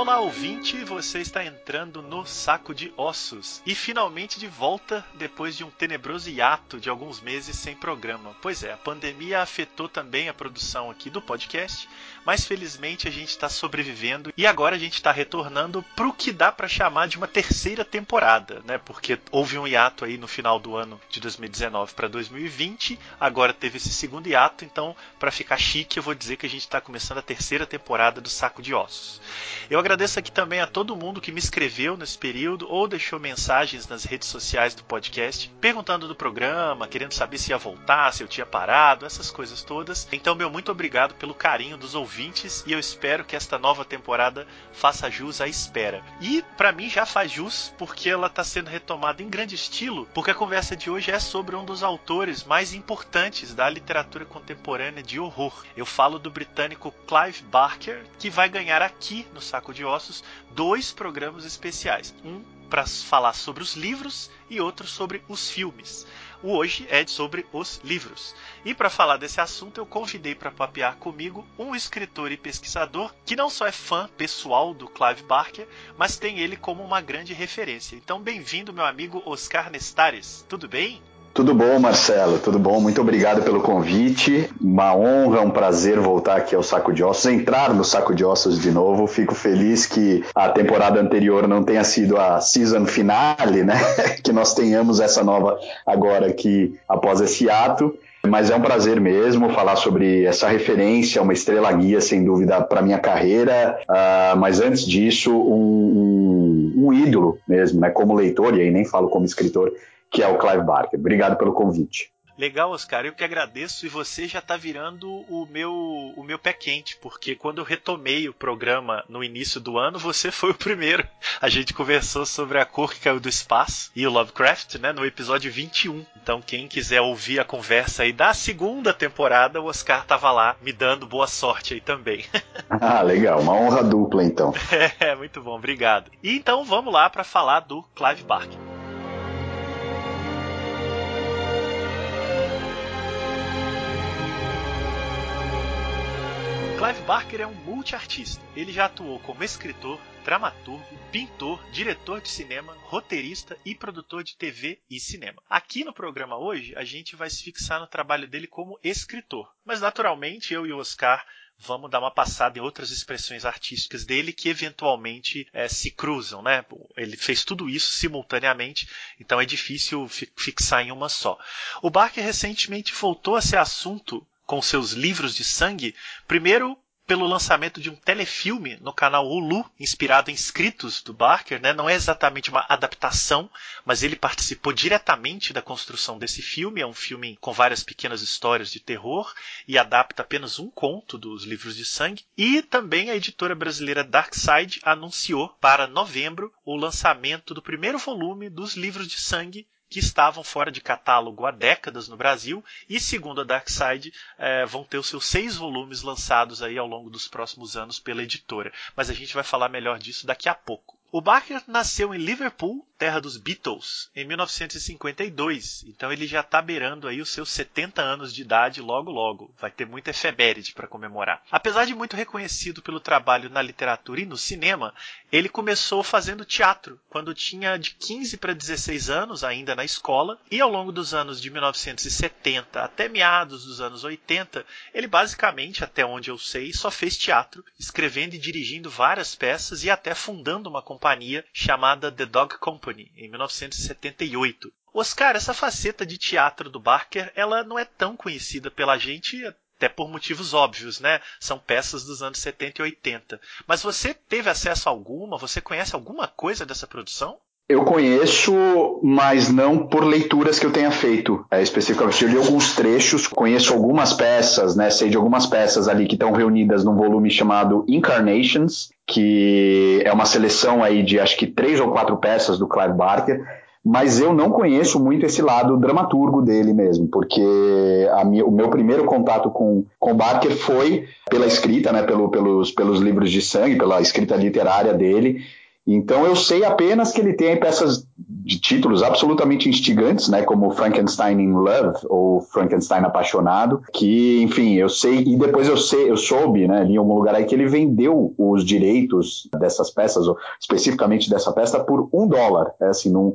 Olá, ouvinte! Você está entrando no Saco de Ossos e finalmente de volta depois de um tenebroso hiato de alguns meses sem programa. Pois é, a pandemia afetou também a produção aqui do podcast, mas felizmente a gente está sobrevivendo e agora a gente está retornando para o que dá para chamar de uma terceira temporada, né? Porque houve um hiato aí no final do ano de 2019 para 2020, agora teve esse segundo hiato, então para ficar chique eu vou dizer que a gente está começando a terceira temporada do Saco de Ossos. Eu agradeço aqui também a todo mundo que me escreveu nesse período ou deixou mensagens nas redes sociais do podcast, perguntando do programa, querendo saber se ia voltar, se eu tinha parado, essas coisas todas. Então, meu muito obrigado pelo carinho dos ouvintes e eu espero que esta nova temporada faça jus à espera. E para mim já faz jus porque ela está sendo retomada em grande estilo, porque a conversa de hoje é sobre um dos autores mais importantes da literatura contemporânea de horror. Eu falo do britânico Clive Barker, que vai ganhar aqui no Saco de de Ossos dois programas especiais. Um para falar sobre os livros e outro sobre os filmes. O hoje é sobre os livros. E para falar desse assunto, eu convidei para papear comigo um escritor e pesquisador que não só é fã pessoal do Clive Barker, mas tem ele como uma grande referência. Então, bem-vindo, meu amigo Oscar Nestares. Tudo bem? Tudo bom, Marcelo? Tudo bom? Muito obrigado pelo convite. Uma honra, um prazer voltar aqui ao Saco de Ossos, entrar no Saco de Ossos de novo. Fico feliz que a temporada anterior não tenha sido a season finale, né? que nós tenhamos essa nova agora aqui após esse ato. Mas é um prazer mesmo falar sobre essa referência, uma estrela guia, sem dúvida, para minha carreira. Uh, mas antes disso, um, um, um ídolo mesmo, né? Como leitor, e aí nem falo como escritor, que é o Clive Barker. Obrigado pelo convite. Legal, Oscar. Eu que agradeço e você já está virando o meu o meu pé quente, porque quando eu retomei o programa no início do ano, você foi o primeiro. A gente conversou sobre a cor que caiu do espaço e o Lovecraft, né, no episódio 21. Então, quem quiser ouvir a conversa aí da segunda temporada, o Oscar tava lá me dando boa sorte aí também. ah, legal. Uma honra dupla então. É, muito bom. Obrigado. E então vamos lá para falar do Clive Barker. Clive Barker é um multiartista. Ele já atuou como escritor, dramaturgo, pintor, diretor de cinema, roteirista e produtor de TV e cinema. Aqui no programa hoje, a gente vai se fixar no trabalho dele como escritor. Mas naturalmente, eu e o Oscar vamos dar uma passada em outras expressões artísticas dele que eventualmente é, se cruzam, né? Ele fez tudo isso simultaneamente, então é difícil fixar em uma só. O Barker recentemente voltou a ser assunto com seus livros de sangue, primeiro pelo lançamento de um telefilme no canal Hulu, inspirado em escritos do Barker, né? Não é exatamente uma adaptação, mas ele participou diretamente da construção desse filme. É um filme com várias pequenas histórias de terror e adapta apenas um conto dos livros de sangue. E também a editora brasileira Darkside anunciou para novembro o lançamento do primeiro volume dos livros de sangue que estavam fora de catálogo há décadas no Brasil e, segundo a Darkside, é, vão ter os seus seis volumes lançados aí ao longo dos próximos anos pela editora. Mas a gente vai falar melhor disso daqui a pouco. O Barker nasceu em Liverpool, terra dos Beatles, em 1952. Então ele já está beirando aí os seus 70 anos de idade logo logo. Vai ter muita efeméride para comemorar. Apesar de muito reconhecido pelo trabalho na literatura e no cinema, ele começou fazendo teatro quando tinha de 15 para 16 anos, ainda na escola, e ao longo dos anos de 1970 até meados dos anos 80, ele basicamente, até onde eu sei, só fez teatro, escrevendo e dirigindo várias peças e até fundando uma companhia chamada The Dog Company, em 1978. Oscar, essa faceta de teatro do Barker, ela não é tão conhecida pela gente, até por motivos óbvios, né? São peças dos anos 70 e 80. Mas você teve acesso a alguma? Você conhece alguma coisa dessa produção? Eu conheço, mas não por leituras que eu tenha feito. É, especificamente, eu li alguns trechos, conheço algumas peças, né? Sei de algumas peças ali que estão reunidas num volume chamado Incarnations, que é uma seleção aí de acho que três ou quatro peças do Clive Barker. Mas eu não conheço muito esse lado dramaturgo dele mesmo, porque minha, o meu primeiro contato com, com Barker foi pela escrita, né, pelo, pelos, pelos livros de sangue, pela escrita literária dele, Então eu sei apenas que ele tem peças de títulos absolutamente instigantes, né, como Frankenstein in Love ou Frankenstein apaixonado, que, enfim, eu sei e depois eu sei, eu soube, né, ali em algum lugar aí que ele vendeu os direitos dessas peças, especificamente dessa peça, por um dólar, é assim, num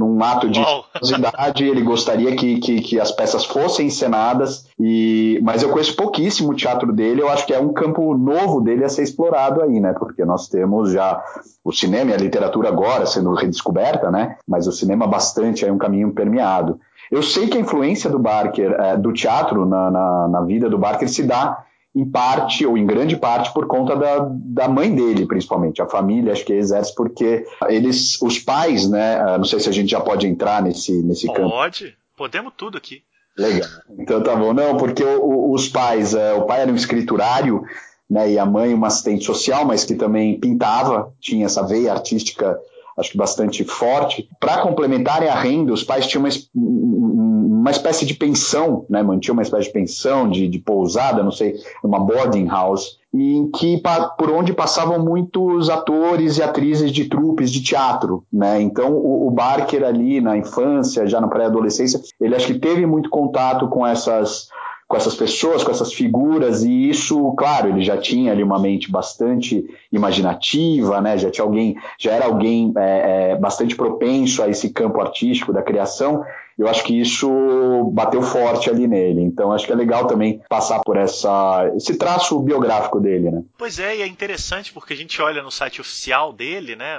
num ato de curiosidade, ele gostaria que, que, que, as peças fossem encenadas, e, mas eu conheço pouquíssimo o teatro dele, eu acho que é um campo novo dele a ser explorado aí, né? Porque nós temos já o cinema e a literatura agora sendo redescoberta, né? Mas o cinema bastante é um caminho permeado. Eu sei que a influência do Barker, é, do teatro na, na, na vida do Barker se dá em parte, ou em grande parte, por conta da, da mãe dele, principalmente. A família, acho que exerce porque eles, os pais, né? Ah, não sei se a gente já pode entrar nesse, nesse pode. campo. Pode, podemos tudo aqui. Legal. Então tá bom. Não, porque o, os pais, é, o pai era um escriturário, né? E a mãe uma assistente social, mas que também pintava, tinha essa veia artística acho que bastante forte. Para complementarem a renda, os pais tinham uma, uma espécie de pensão, né? mantinham uma espécie de pensão, de, de pousada, não sei, uma boarding house, em que por onde passavam muitos atores e atrizes de trupes de teatro, né? Então o, o Barker ali na infância, já na pré-adolescência, ele acho que teve muito contato com essas com essas pessoas, com essas figuras, e isso, claro, ele já tinha ali uma mente bastante imaginativa, né? Já tinha alguém, já era alguém é, é, bastante propenso a esse campo artístico da criação. Eu acho que isso bateu forte ali nele. Então acho que é legal também passar por essa esse traço biográfico dele, né? Pois é, e é interessante porque a gente olha no site oficial dele, né?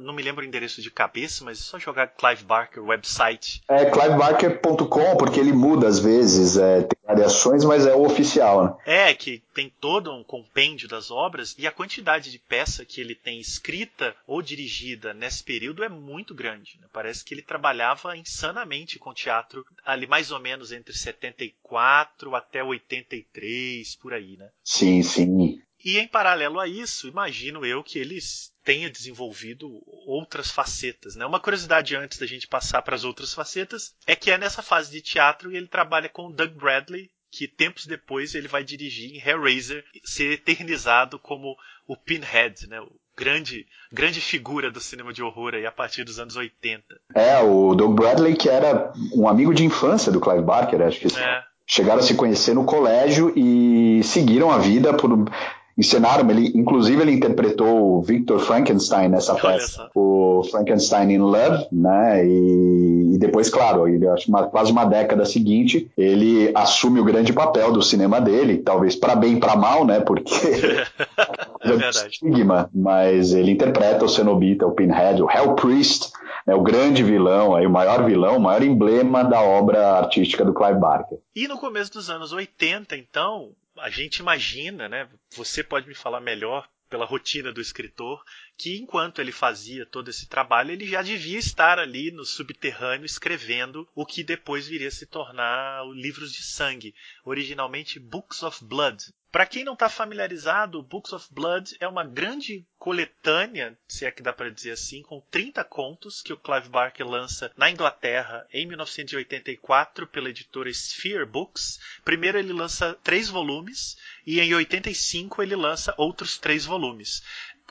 Não me lembro o endereço de cabeça, mas é só jogar Clive Barker website. É clivebarker.com, porque ele muda às vezes, é, tem variações, mas é o oficial. Né? É, que tem todo um compêndio das obras e a quantidade de peça que ele tem escrita ou dirigida nesse período é muito grande. Né? Parece que ele trabalhava insanamente com teatro ali mais ou menos entre 74 até 83, por aí, né? Sim, sim. E em paralelo a isso, imagino eu que eles tenha desenvolvido outras facetas. Né? Uma curiosidade antes da gente passar para as outras facetas é que é nessa fase de teatro ele trabalha com Doug Bradley, que tempos depois ele vai dirigir em Hellraiser, ser eternizado como o Pinhead, né? o grande, grande figura do cinema de horror aí a partir dos anos 80. É, o Doug Bradley, que era um amigo de infância do Clive Barker, acho que é. chegaram a se conhecer no colégio e seguiram a vida por encenaram, ele, inclusive ele interpretou o Victor Frankenstein nessa peça, o Frankenstein in Love, né, e, e depois, claro, ele, acho uma, quase uma década seguinte, ele assume o grande papel do cinema dele, talvez para bem e para mal, né, porque é, é estigma, mas ele interpreta o Cenobita, o Pinhead, o Hell Priest, né, o grande vilão, aí, o maior vilão, o maior emblema da obra artística do Clive Barker. E no começo dos anos 80, então, a gente imagina, né? Você pode me falar melhor pela rotina do escritor, que enquanto ele fazia todo esse trabalho, ele já devia estar ali no subterrâneo escrevendo o que depois viria a se tornar livros de sangue, originalmente Books of Blood, para quem não está familiarizado, Books of Blood é uma grande coletânea, se é que dá para dizer assim, com 30 contos que o Clive Barker lança na Inglaterra em 1984 pela editora Sphere Books. Primeiro ele lança três volumes e em 85 ele lança outros três volumes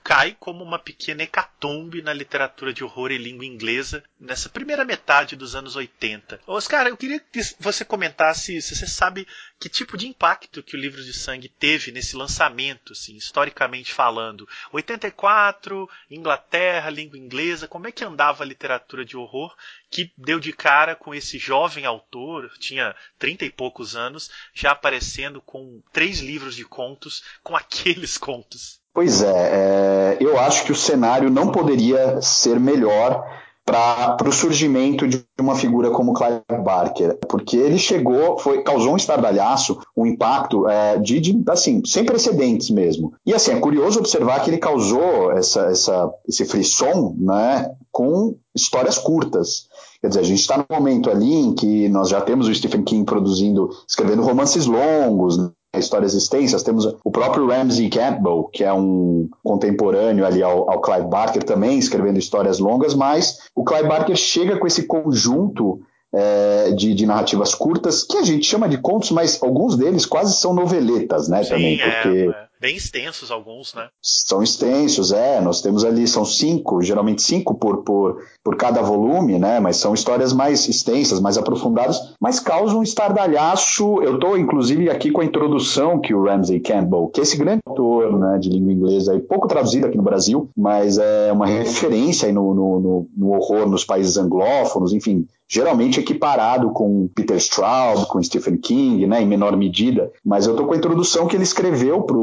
cai como uma pequena hecatombe na literatura de horror e língua inglesa nessa primeira metade dos anos 80. Oscar, eu queria que você comentasse se você sabe que tipo de impacto que o Livro de Sangue teve nesse lançamento, assim, historicamente falando. 84, Inglaterra, língua inglesa, como é que andava a literatura de horror que deu de cara com esse jovem autor, tinha trinta e poucos anos, já aparecendo com três livros de contos, com aqueles contos. Pois é, é, eu acho que o cenário não poderia ser melhor para o surgimento de uma figura como Clive Barker, porque ele chegou, foi, causou um estardalhaço, um impacto é, de, de, assim, sem precedentes mesmo. E assim, é curioso observar que ele causou essa, essa, esse frisson né, com histórias curtas. Quer dizer, a gente está no momento ali em que nós já temos o Stephen King produzindo, escrevendo romances longos, histórias extensas. Temos o próprio Ramsey Campbell, que é um contemporâneo ali ao, ao Clive Barker também, escrevendo histórias longas, mas o Clive Barker chega com esse conjunto é, de, de, narrativas curtas, que a gente chama de contos, mas alguns deles quase são noveletas, né, Sim, também, é, porque... É Bem extensos alguns, né? São extensos, é. Nós temos ali, são cinco, geralmente cinco por, por, por cada volume, né? Mas são histórias mais extensas, mais aprofundadas, mas causam um estardalhaço. Eu estou, inclusive, aqui com a introdução que o Ramsey Campbell, que é esse grande autor né, de língua inglesa, aí, pouco traduzido aqui no Brasil, mas é uma referência no, no, no, no horror nos países anglófonos, enfim, geralmente equiparado com Peter Straub, com Stephen King, né, em menor medida, mas eu estou com a introdução que ele escreveu para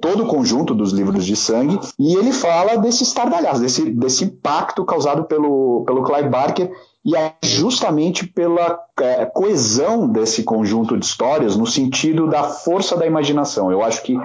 todo o conjunto dos livros de sangue, e ele fala desse estardalhaço, desse, desse impacto causado pelo, pelo Clive Barker e é justamente pela é, coesão desse conjunto de histórias no sentido da força da imaginação. Eu acho que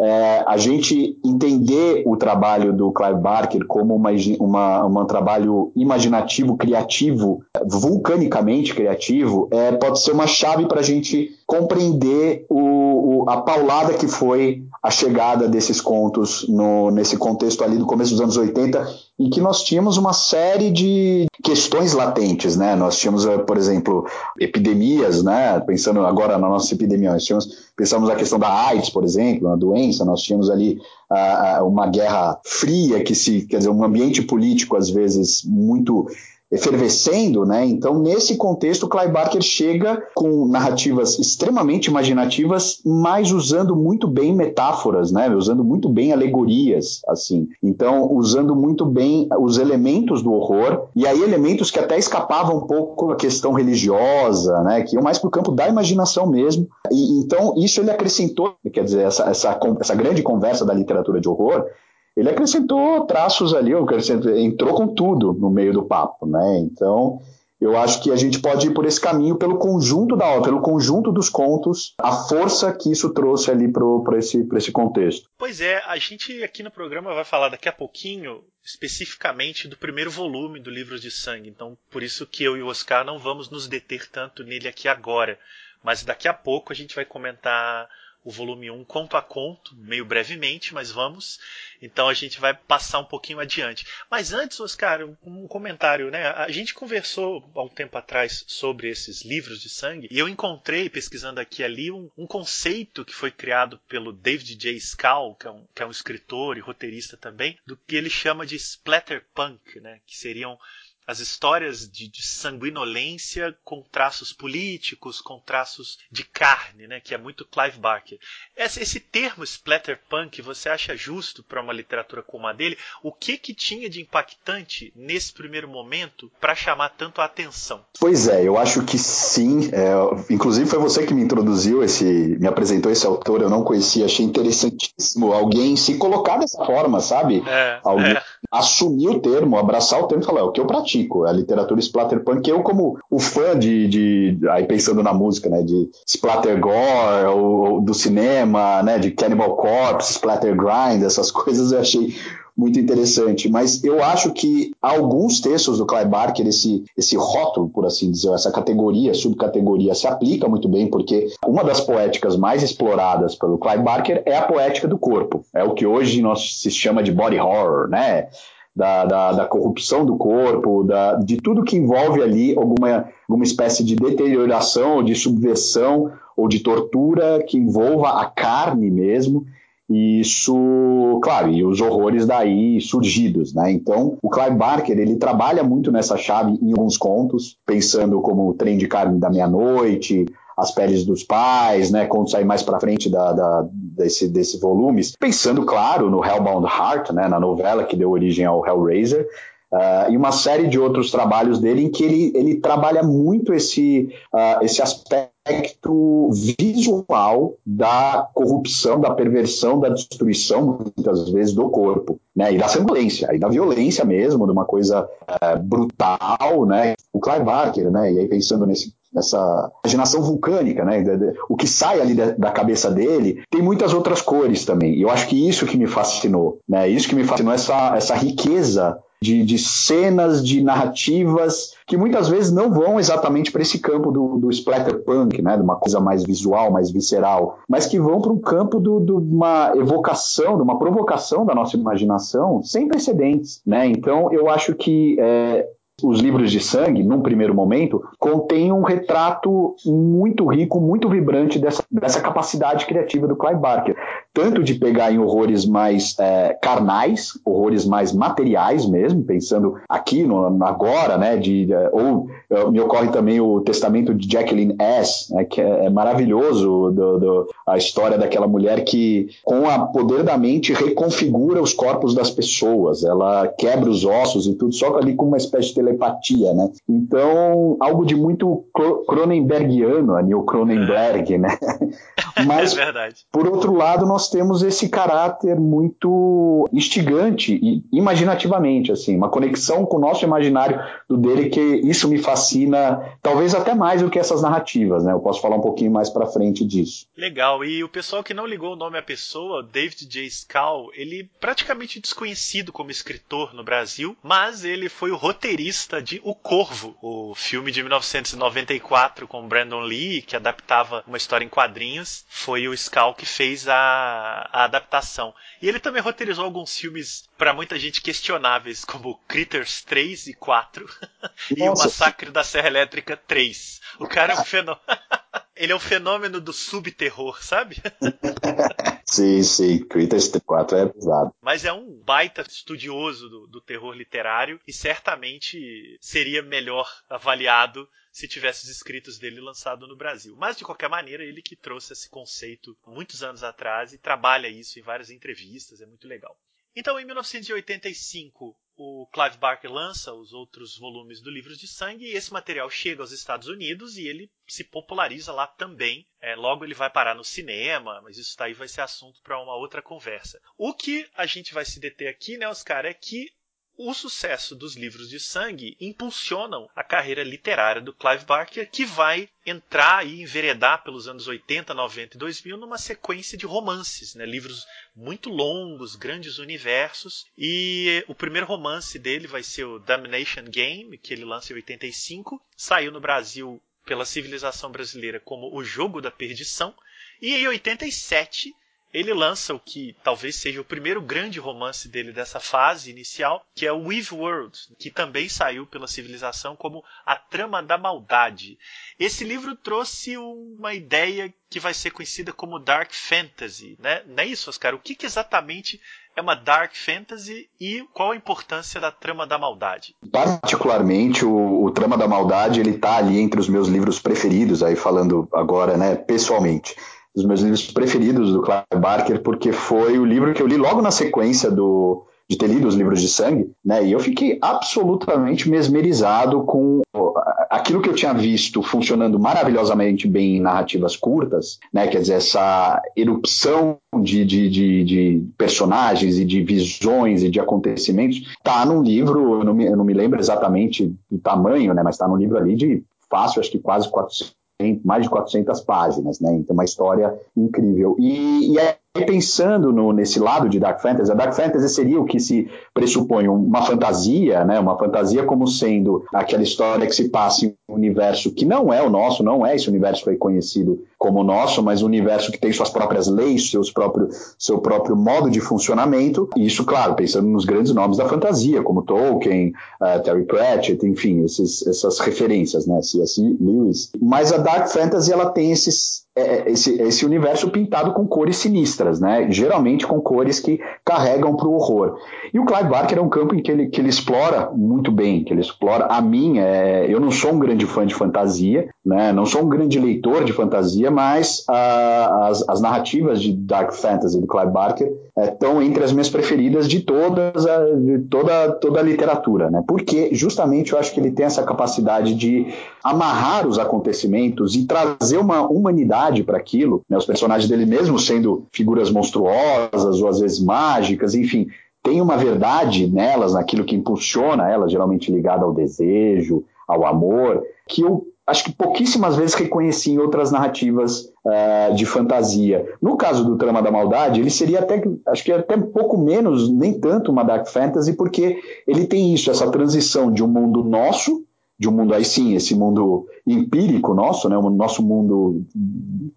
é, a gente entender o trabalho do Clive Barker como uma, uma, um trabalho imaginativo, criativo, vulcanicamente criativo, é, pode ser uma chave para a gente compreender o, o, a paulada que foi a chegada desses contos no, nesse contexto ali do começo dos anos 80, em que nós tínhamos uma série de questões latentes, né? Nós tínhamos, eh, por exemplo, epidemias, né? Pensando agora na nossa epidemia, nós tínhamos, pensamos na questão da AIDS, por exemplo, uma doença, nós tínhamos ali uh, uma guerra fria que se, quer dizer, um ambiente político às vezes muito efervescendo, né? Então, nesse contexto, Clive Barker chega com narrativas extremamente imaginativas, mas usando muito bem metáforas, né? Usando muito bem alegorias, assim. Então, usando muito bem os elementos do horror, e aí elementos que até escapavam um pouco da questão religiosa, né? Que iam mais para o campo da imaginação mesmo. E, então, isso ele acrescentou, quer dizer, essa, essa, essa grande conversa da literatura de horror, ele acrescentou traços ali, entrou com tudo no meio do papo, né? Então, eu acho que a gente pode ir por esse caminho pelo conjunto da obra, pelo conjunto dos contos, a força que isso trouxe ali para esse, esse contexto. Pois é, a gente aqui no programa vai falar daqui a pouquinho especificamente do primeiro volume do Livros de Sangue. Então, por isso que eu e o Oscar não vamos nos deter tanto nele aqui agora. Mas daqui a pouco a gente vai comentar o volume 1 conto a conto, meio brevemente, mas vamos. Então a gente vai passar um pouquinho adiante. Mas antes, Oscar, um comentário, né? A gente conversou há um tempo atrás sobre esses livros de sangue e eu encontrei, pesquisando aqui e ali, um, um conceito que foi criado pelo David J. Scal, que é, um, que é um escritor e roteirista também, do que ele chama de splatterpunk, né? Que seriam as histórias de, de, sanguinolência com traços políticos, com traços de carne, né, que é muito Clive Barker. Esse, esse termo splatterpunk, você acha justo para uma literatura como a dele? O que que tinha de impactante nesse primeiro momento para chamar tanto a atenção? Pois é, eu acho que sim. É, inclusive foi você que me introduziu esse, me apresentou esse autor, eu não conhecia, achei interessantíssimo alguém se colocar dessa forma, sabe? É, alguém é. Assumir o termo, abraçar o termo e falar, é o que eu pratico a literatura splatterpunk. Eu, como o fã de, de, aí pensando na música, né, de splattergore, ou, ou do cinema, né, de Cannibal Corpse, splattergrind, essas coisas eu achei muito interessante. Mas eu acho que alguns textos do Clive Barker, esse, esse rótulo, por assim dizer, essa categoria, subcategoria, se aplica muito bem, porque uma das poéticas mais exploradas pelo Clive Barker é a poética do corpo. É o que hoje nós se chama de body horror, né? da, da, da corrupção do corpo, da, de tudo que envolve ali alguma, alguma espécie de deterioração, de subversão ou de tortura que envolva a carne mesmo. E isso, claro, e os horrores daí surgidos, né? Então, o Clive Barker, ele trabalha muito nessa chave em alguns contos, pensando como o Trem de Carne da Meia-Noite, as Peles dos Pais, né, quando sair mais para frente da, da, desse, desse volumes, pensando, claro, no Hellbound Heart, né, na novela que deu origem ao Hellraiser, Uh, e uma série de outros trabalhos dele em que ele, ele trabalha muito esse, uh, esse aspecto visual da corrupção, da perversão, da destruição, muitas vezes, do corpo, né? E da violência, e da violência mesmo, de uma coisa uh, brutal, né? O Clive Barker, né? E aí pensando nesse nessa imaginação vulcânica, né? O que sai ali da, cabeça dele tem muitas outras cores também. E eu acho que isso que me fascinou, né? Isso que me fascinou essa, essa riqueza de, de cenas, de narrativas que muitas vezes não vão exatamente para esse campo do, do splatterpunk, né? De uma coisa mais visual, mais visceral, mas que vão para um campo de uma evocação, de uma provocação da nossa imaginação sem precedentes, né? Então eu acho que é, os livros de sangue, num primeiro momento, contêm um retrato muito rico, muito vibrante dessa, dessa capacidade criativa do Clive Barker. Tanto de pegar em horrores mais é, carnais, horrores mais materiais mesmo, pensando aqui no, agora, né? De, é, ou é, me ocorre também o testamento de Jacqueline S., né, que é, é maravilhoso do, do, a história daquela mulher que, com o poder da mente, reconfigura os corpos das pessoas. Ela quebra os ossos e tudo, só ali com uma espécie de telepatia, né? Então, algo de muito Cronenbergiano, a Neil Cronenberg, é. né? Mas, é por outro lado, nós temos esse caráter muito instigante e imaginativamente, assim, uma conexão com o nosso imaginário do dele que isso me fascina, talvez até mais do que essas narrativas, né? Eu posso falar um pouquinho mais para frente disso. Legal. E o pessoal que não ligou o nome à pessoa, David J. Scal, ele praticamente desconhecido como escritor no Brasil, mas ele foi o roteirista de O Corvo, o filme de 1994 com Brandon Lee, que adaptava uma história em quadrinhos. Foi o Scal que fez a, a adaptação. E ele também roteirizou alguns filmes para muita gente questionáveis, como Critters 3 e 4 e o Massacre da Serra Elétrica 3. O cara é um fenômeno. Ele é um fenômeno do subterror, sabe? sim, sim. Critters 4 é pesado. Mas é um baita estudioso do, do terror literário e certamente seria melhor avaliado se tivesse os escritos dele lançado no Brasil. Mas de qualquer maneira, ele que trouxe esse conceito muitos anos atrás e trabalha isso em várias entrevistas, é muito legal. Então, em 1985, o Clive Barker lança os outros volumes do Livros de Sangue e esse material chega aos Estados Unidos e ele se populariza lá também. É, logo ele vai parar no cinema, mas isso daí vai ser assunto para uma outra conversa. O que a gente vai se deter aqui, né, Oscar, é que o sucesso dos livros de sangue impulsionam a carreira literária do Clive Barker, que vai entrar e enveredar pelos anos 80, 90 e 2000 numa sequência de romances, né? livros muito longos, grandes universos. E o primeiro romance dele vai ser o Damnation Game, que ele lança em 85, saiu no Brasil pela civilização brasileira como O Jogo da Perdição. E em 87 ele lança o que talvez seja o primeiro grande romance dele dessa fase inicial, que é o Weave World, que também saiu pela civilização como A Trama da Maldade. Esse livro trouxe uma ideia que vai ser conhecida como Dark Fantasy, né? Não é isso, Oscar? O que, que exatamente é uma Dark Fantasy e qual a importância da Trama da Maldade? Particularmente, o, o Trama da Maldade, ele tá ali entre os meus livros preferidos, aí falando agora, né, pessoalmente dos meus livros preferidos do Clive Barker, porque foi o livro que eu li logo na sequência do, de ter lido os livros de sangue, né? E eu fiquei absolutamente mesmerizado com aquilo que eu tinha visto funcionando maravilhosamente bem em narrativas curtas, né? Quer dizer, essa erupção de, de, de, de personagens e de visões e de acontecimentos tá num livro, eu não me, eu não me lembro exatamente do tamanho, né? Mas tá num livro ali de fácil, acho que quase 400 mais de 400 páginas, né? Então, uma história incrível. E, e é pensando no, nesse lado de Dark Fantasy, a Dark Fantasy seria o que se pressupõe uma fantasia, né? Uma fantasia como sendo aquela história que se passa em um universo que não é o nosso, não é esse universo que foi conhecido como o nosso, mas um universo que tem suas próprias leis, seus próprio, seu próprio modo de funcionamento. E isso, claro, pensando nos grandes nomes da fantasia, como Tolkien, uh, Terry Pratchett, enfim, esses, essas referências, né? C.S. Lewis. Mas a Dark Fantasy ela tem esses é, é, esse, esse universo pintado com cores sinistras, né? geralmente com cores que carregam para o horror. E o Clive Barker é um campo em que ele, que ele explora muito bem, que ele explora a minha. É, eu não sou um grande fã de fantasia, né? não sou um grande leitor de fantasia, mas uh, as, as, narrativas de Dark Fantasy do Clive Barker estão é, entre as minhas preferidas de todas a, de toda, toda a literatura, né? porque justamente eu acho que ele tem essa capacidade de amarrar os acontecimentos e trazer uma humanidade para aquilo, né? os personagens dele mesmo sendo figuras monstruosas ou às vezes mágicas, enfim, tem uma verdade nelas, naquilo que impulsiona elas, geralmente ligada ao desejo, ao amor, que eu acho que pouquíssimas vezes reconheci em outras narrativas uh, de fantasia. No caso do Trama da Maldade, ele seria até, acho que até pouco menos, nem tanto uma dark fantasy, porque ele tem isso, essa transição de um mundo nosso de um mundo aí sim, esse mundo empírico nosso, né, o nosso mundo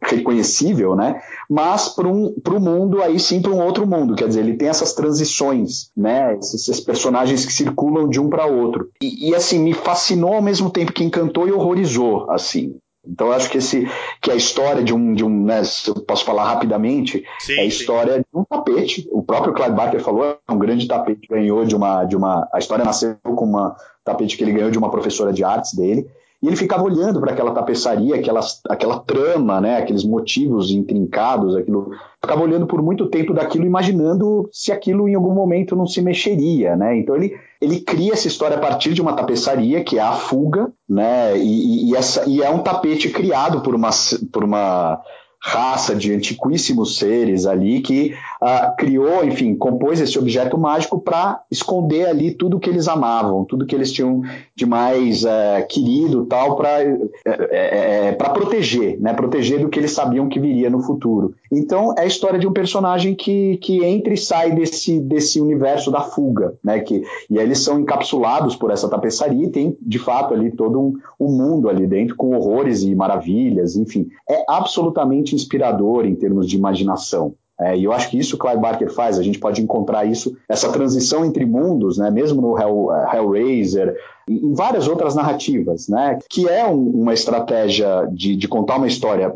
reconhecível, né, mas para um o mundo aí sim para um outro mundo, quer dizer, ele tem essas transições, né, esses, esses personagens que circulam de um para outro e, e, assim me fascinou ao mesmo tempo que encantou e horrorizou, assim. Então eu acho que esse que a história de um de um, né, se eu posso falar rapidamente, sim, é a história sim. de um tapete. O próprio Clive Barker falou, é um grande tapete ganhou de uma de uma a história nasceu com uma tapete que ele ganhou de uma professora de artes dele. E ele ficava olhando para aquela tapeçaria, aquela, aquela trama, né, aqueles motivos intrincados, aquilo. Ficava olhando por muito tempo daquilo, imaginando se aquilo em algum momento não se mexeria, né? Então ele, ele cria essa história a partir de uma tapeçaria, que é a fuga, né? E, e, essa, e é um tapete criado por uma, por uma raça de antiquíssimos seres ali que uh, criou, enfim, compôs esse objeto mágico para esconder ali tudo que eles amavam, tudo que eles tinham de mais uh, querido, tal, para uh, é, para proteger, né, proteger do que eles sabiam que viria no futuro. Então é a história de um personagem que, que entra e sai desse, desse universo da fuga, né, que e aí eles são encapsulados por essa tapeçaria e tem de fato ali todo um, um mundo ali dentro com horrores e maravilhas, enfim, é absolutamente inspirador em termos de imaginação. É, e eu acho que isso o Clive Barker faz, a gente pode encontrar isso, essa transição entre mundos, né, mesmo no Hell, uh, Hellraiser, em várias outras narrativas, né, que é um, uma estratégia de, de, contar uma história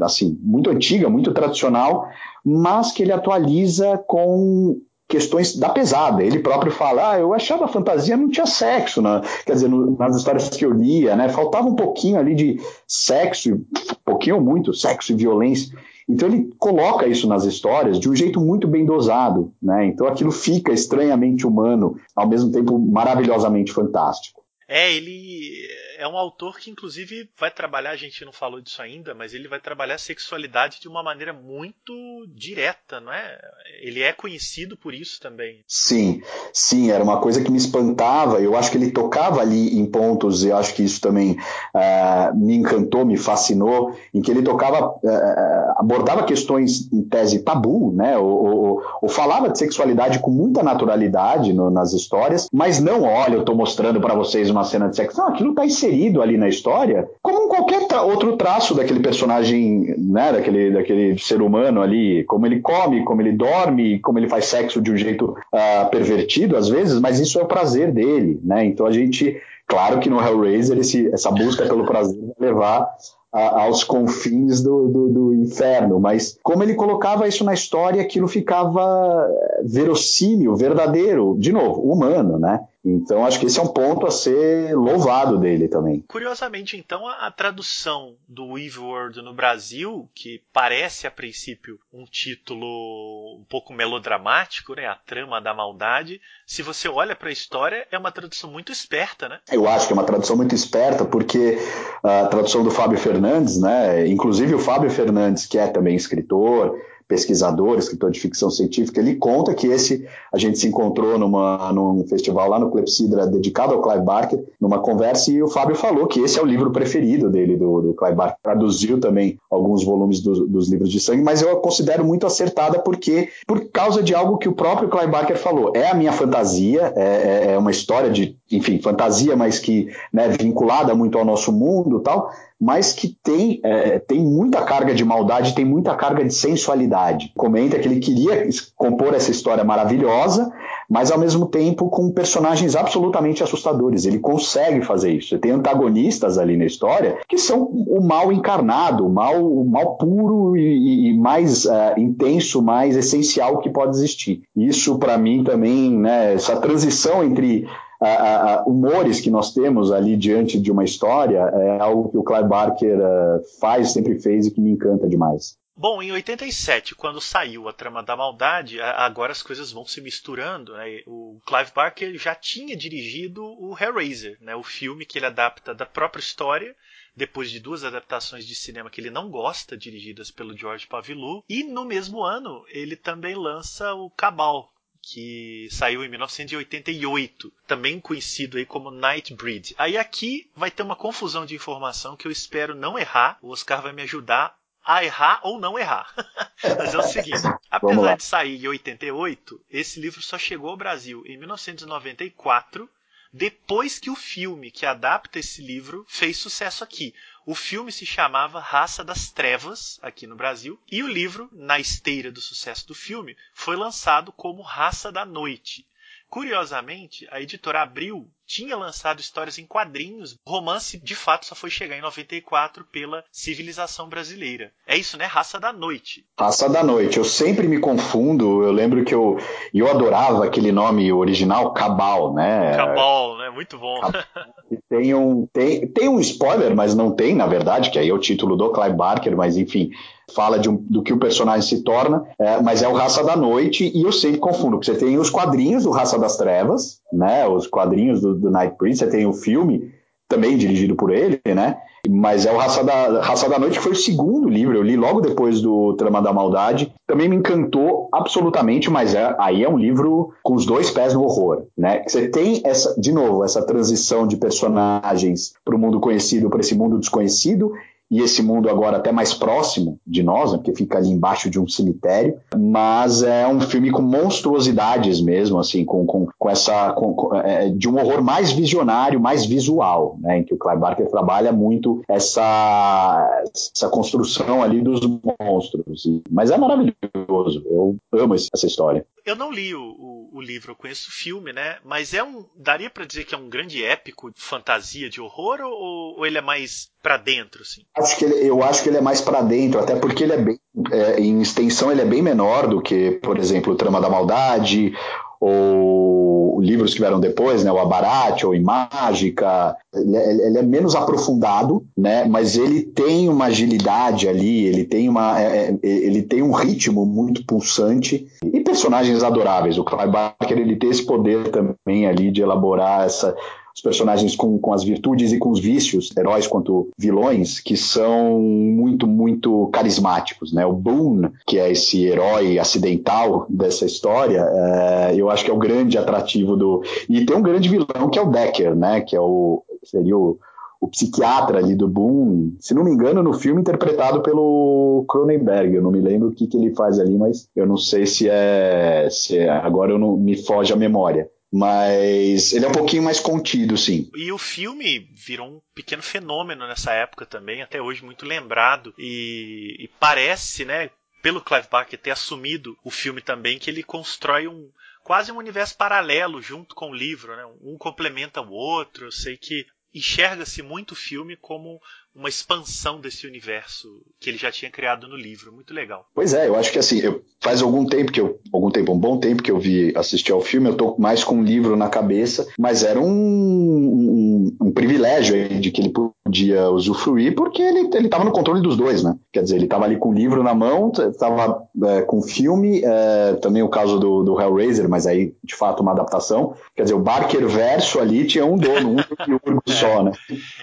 assim muito antiga, muito tradicional, mas que ele atualiza com questões da pesada. Ele próprio fala, ah, eu achava a fantasia não tinha sexo, né? quer dizer, no, nas histórias que eu lia, né? Faltava um pouquinho ali de sexo, um pouquinho ou muito, sexo e violência. Então ele coloca isso nas histórias de um jeito muito bem dosado, né? Então aquilo fica estranhamente humano, ao mesmo tempo maravilhosamente fantástico. É, ele é um autor que, inclusive, vai trabalhar, a gente não falou disso ainda, mas ele vai trabalhar a sexualidade de uma maneira muito direta, não é? Ele é conhecido por isso também. Sim, sim, era uma coisa que me espantava. Eu acho que ele tocava ali em pontos, e acho que isso também uh, me encantou, me fascinou, em que ele tocava, uh, abordava questões em tese tabu, né? Ou, ou, ou falava de sexualidade com muita naturalidade no, nas histórias, mas não, olha, eu estou mostrando para vocês uma cena de sexo. Não, aquilo está inserido inserido ali na história como qualquer tra outro traço daquele personagem, né, daquele, daquele ser humano ali, como ele come, como ele dorme, como ele faz sexo de um jeito uh, pervertido às vezes, mas isso é o prazer dele, né? Então a gente, claro que no Hellraiser esse, essa busca pelo prazer vai levar a, aos confins do, do, do, inferno, mas como ele colocava isso na história, aquilo ficava verossímil, verdadeiro, de novo, humano, né? Então acho que esse é um ponto a ser louvado dele também. Curiosamente, então, a, a tradução do Evil World no Brasil, que parece a princípio um título um pouco melodramático, né, a trama da maldade, se você olha para a história, é uma tradução muito esperta, né? Eu acho que é uma tradução muito esperta, porque a tradução do Fábio Fernandes, né, inclusive o Fábio Fernandes, que é também escritor, pesquisador, escritor de ficção científica, ele conta que esse a gente se encontrou numa, num festival lá no Clepsidra dedicado ao Clive Barker, numa conversa, e o Fábio falou que esse é o livro preferido dele, do, do Clive Barker. Traduziu também alguns volumes do, dos livros de sangue, mas eu a considero muito acertada porque, por causa de algo que o próprio Clive Barker falou. É a minha fantasia, é, é, é uma história de, enfim, fantasia, mas que né, vinculada muito ao nosso mundo tal, mas que tem, é, tem muita carga de maldade, tem muita carga de sensualidade. Comenta que ele queria compor essa história maravilhosa, mas ao mesmo tempo com personagens absolutamente assustadores. Ele consegue fazer isso. Tem antagonistas ali na história que são o mal encarnado, o mal, o mal puro e, e mais uh, intenso, mais essencial que pode existir. Isso, para mim, também, né, essa transição entre a, a, humores que nós temos ali diante de uma história é algo que o Clive Barker uh, faz, sempre fez e que me encanta demais. Bom, em 87, quando saiu a Trama da Maldade, agora as coisas vão se misturando. Né? O Clive Barker já tinha dirigido o Hellraiser, né? o filme que ele adapta da própria história, depois de duas adaptações de cinema que ele não gosta, dirigidas pelo George Pavilou. E no mesmo ano, ele também lança o Cabal, que saiu em 1988, também conhecido aí como Nightbreed. Aí aqui vai ter uma confusão de informação que eu espero não errar. O Oscar vai me ajudar a errar ou não errar. Mas é o seguinte: apesar de sair em 88, esse livro só chegou ao Brasil em 1994 depois que o filme que adapta esse livro fez sucesso aqui. O filme se chamava Raça das Trevas, aqui no Brasil, e o livro, na esteira do sucesso do filme, foi lançado como Raça da Noite. Curiosamente, a editora Abril tinha lançado histórias em quadrinhos. O romance, de fato, só foi chegar em 94 pela civilização brasileira. É isso, né? Raça da Noite. Raça da Noite. Eu sempre me confundo. Eu lembro que eu, eu adorava aquele nome original, Cabal, né? Cabal, né? Muito bom. Tem um, tem, tem um spoiler, mas não tem, na verdade, que aí é o título do Clive Barker, mas enfim, fala de um, do que o personagem se torna, é, mas é o Raça da Noite, e eu sempre confundo, porque você tem os quadrinhos do Raça das Trevas, né, os quadrinhos do, do Night Prince, você tem o filme, também dirigido por ele, né, mas é o Raça da, Raça da Noite, que foi o segundo livro, eu li logo depois do Trama da Maldade, também me encantou absolutamente, mas é, aí é um livro com os dois pés no horror, né? Você tem essa, de novo, essa transição de personagens para o mundo conhecido para esse mundo desconhecido, e esse mundo agora até mais próximo de nós, né, porque fica ali embaixo de um cemitério, mas é um filme com monstruosidades mesmo, assim, com, com, com essa com, com, é, de um horror mais visionário, mais visual, né, em que o Clive Barker trabalha muito essa essa construção ali dos monstros. Mas é maravilhoso, eu amo essa história. Eu não li o, o, o livro, eu conheço o filme, né? Mas é um daria para dizer que é um grande épico de fantasia, de horror, ou, ou ele é mais para dentro, assim? Acho que ele, eu acho que ele é mais para dentro, até porque ele é bem, é, em extensão ele é bem menor do que, por exemplo, o Trama da Maldade ou livros que vieram depois, né, o Abarate ou Imágica, ele é, ele é, menos aprofundado, né, mas ele tem uma agilidade ali, ele tem, uma, é, é ele tem um ritmo muito pulsante e personagens adoráveis. O Clive Barker ele tem esse poder também ali de elaborar essa os personagens com, com as virtudes e com os vícios, heróis quanto vilões, que são muito, muito carismáticos. Né? O Boone, que é esse herói acidental dessa história, é, eu acho que é o grande atrativo do. E tem um grande vilão que é o Decker, né? que é o. seria o o psiquiatra ali do Boone, se não me engano, no filme interpretado pelo Cronenberg. Eu não me lembro o que, que ele faz ali, mas eu não sei se é, se é agora eu não me foge a memória. Mas ele é um pouquinho mais contido, sim. E o filme virou um pequeno fenômeno nessa época também, até hoje muito lembrado. E, e parece, né, pelo Clive Barker ter assumido o filme também, que ele constrói um quase um universo paralelo junto com o livro, né? Um complementa o outro. Eu sei que enxerga-se muito o filme como uma expansão desse universo que ele já tinha criado no livro. Muito legal. Pois é, eu acho que assim, eu, faz algum tempo que eu, algum tempo, um bom tempo que eu vi assistir ao filme, eu tô mais com um livro na cabeça, mas era um, um, um privilégio de que ele podia usufruir, porque ele ele estava no controle dos dois, né? Quer dizer, ele estava ali com o livro na mão, estava é, com o filme, é, também o caso do, do Hellraiser, mas aí de fato uma adaptação. Quer dizer, o Barker verso ali tinha um dono, um só, né?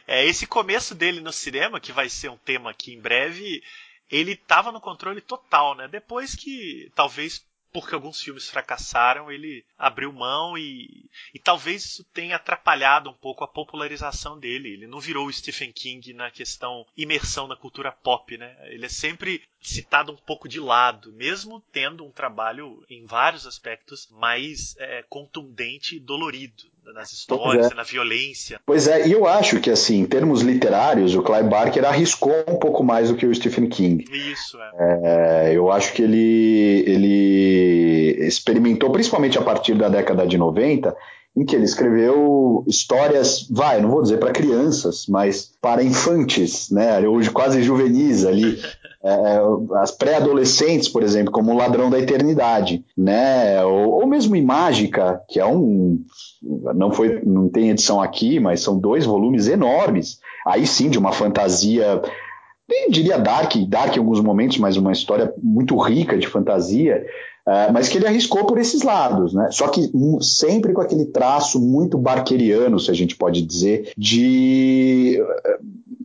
É esse começo dele no cinema, que vai ser um tema aqui em breve, ele estava no controle total, né? Depois que, talvez porque alguns filmes fracassaram, ele abriu mão e, e talvez isso tenha atrapalhado um pouco a popularização dele. Ele não virou o Stephen King na questão imersão na cultura pop, né? Ele é sempre citado um pouco de lado, mesmo tendo um trabalho em vários aspectos mais é, contundente e dolorido nas histórias, é. na violência. Pois é, e eu acho que, assim, em termos literários, o Clive Barker arriscou um pouco mais do que o Stephen King. Isso, é. é eu acho que ele, ele experimentou, principalmente a partir da década de 90, em que ele escreveu histórias, vai, não vou dizer para crianças, mas para infantes, né? Hoje quase juvenis ali. É, é, as pré-adolescentes, por exemplo, como o Ladrão da Eternidade, né? Ou, ou mesmo em Mágica, que é um não foi, não tem edição aqui, mas são dois volumes enormes. Aí sim, de uma fantasia, diria dark, dark em alguns momentos, mas uma história muito rica de fantasia. Uh, mas que ele arriscou por esses lados, né? Só que sempre com aquele traço muito barqueriano, se a gente pode dizer, de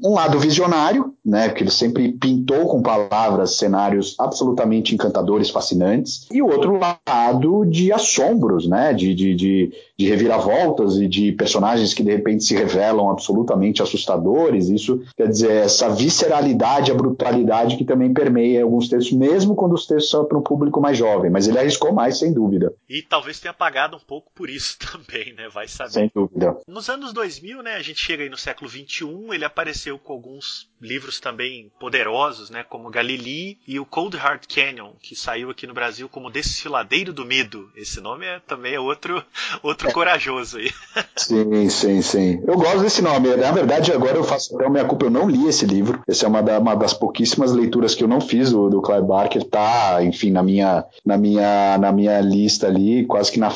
um lado visionário, né, que ele sempre pintou com palavras cenários absolutamente encantadores, fascinantes, e o outro lado de assombros, né, de, de, de, de reviravoltas e de personagens que de repente se revelam absolutamente assustadores. Isso quer dizer, essa visceralidade, a brutalidade que também permeia alguns textos, mesmo quando os textos são para um público mais jovem. Mas ele arriscou mais, sem dúvida. E talvez tenha pagado um pouco por isso também, né? Vai saber. Sem dúvida. Nos anos 2000, né, a gente chega aí no século 21, ele apareceu com alguns livros também poderosos, né, como Galilei e o Cold Hard Canyon, que saiu aqui no Brasil como Desfiladeiro do Medo. Esse nome é também é outro outro é. corajoso aí. Sim, sim, sim. Eu gosto desse nome. Na verdade, agora eu faço até a minha culpa, eu não li esse livro. Essa é uma, da, uma das pouquíssimas leituras que eu não fiz do, do Clive Barker. Tá, enfim, na minha, na minha, na minha lista ali, quase que na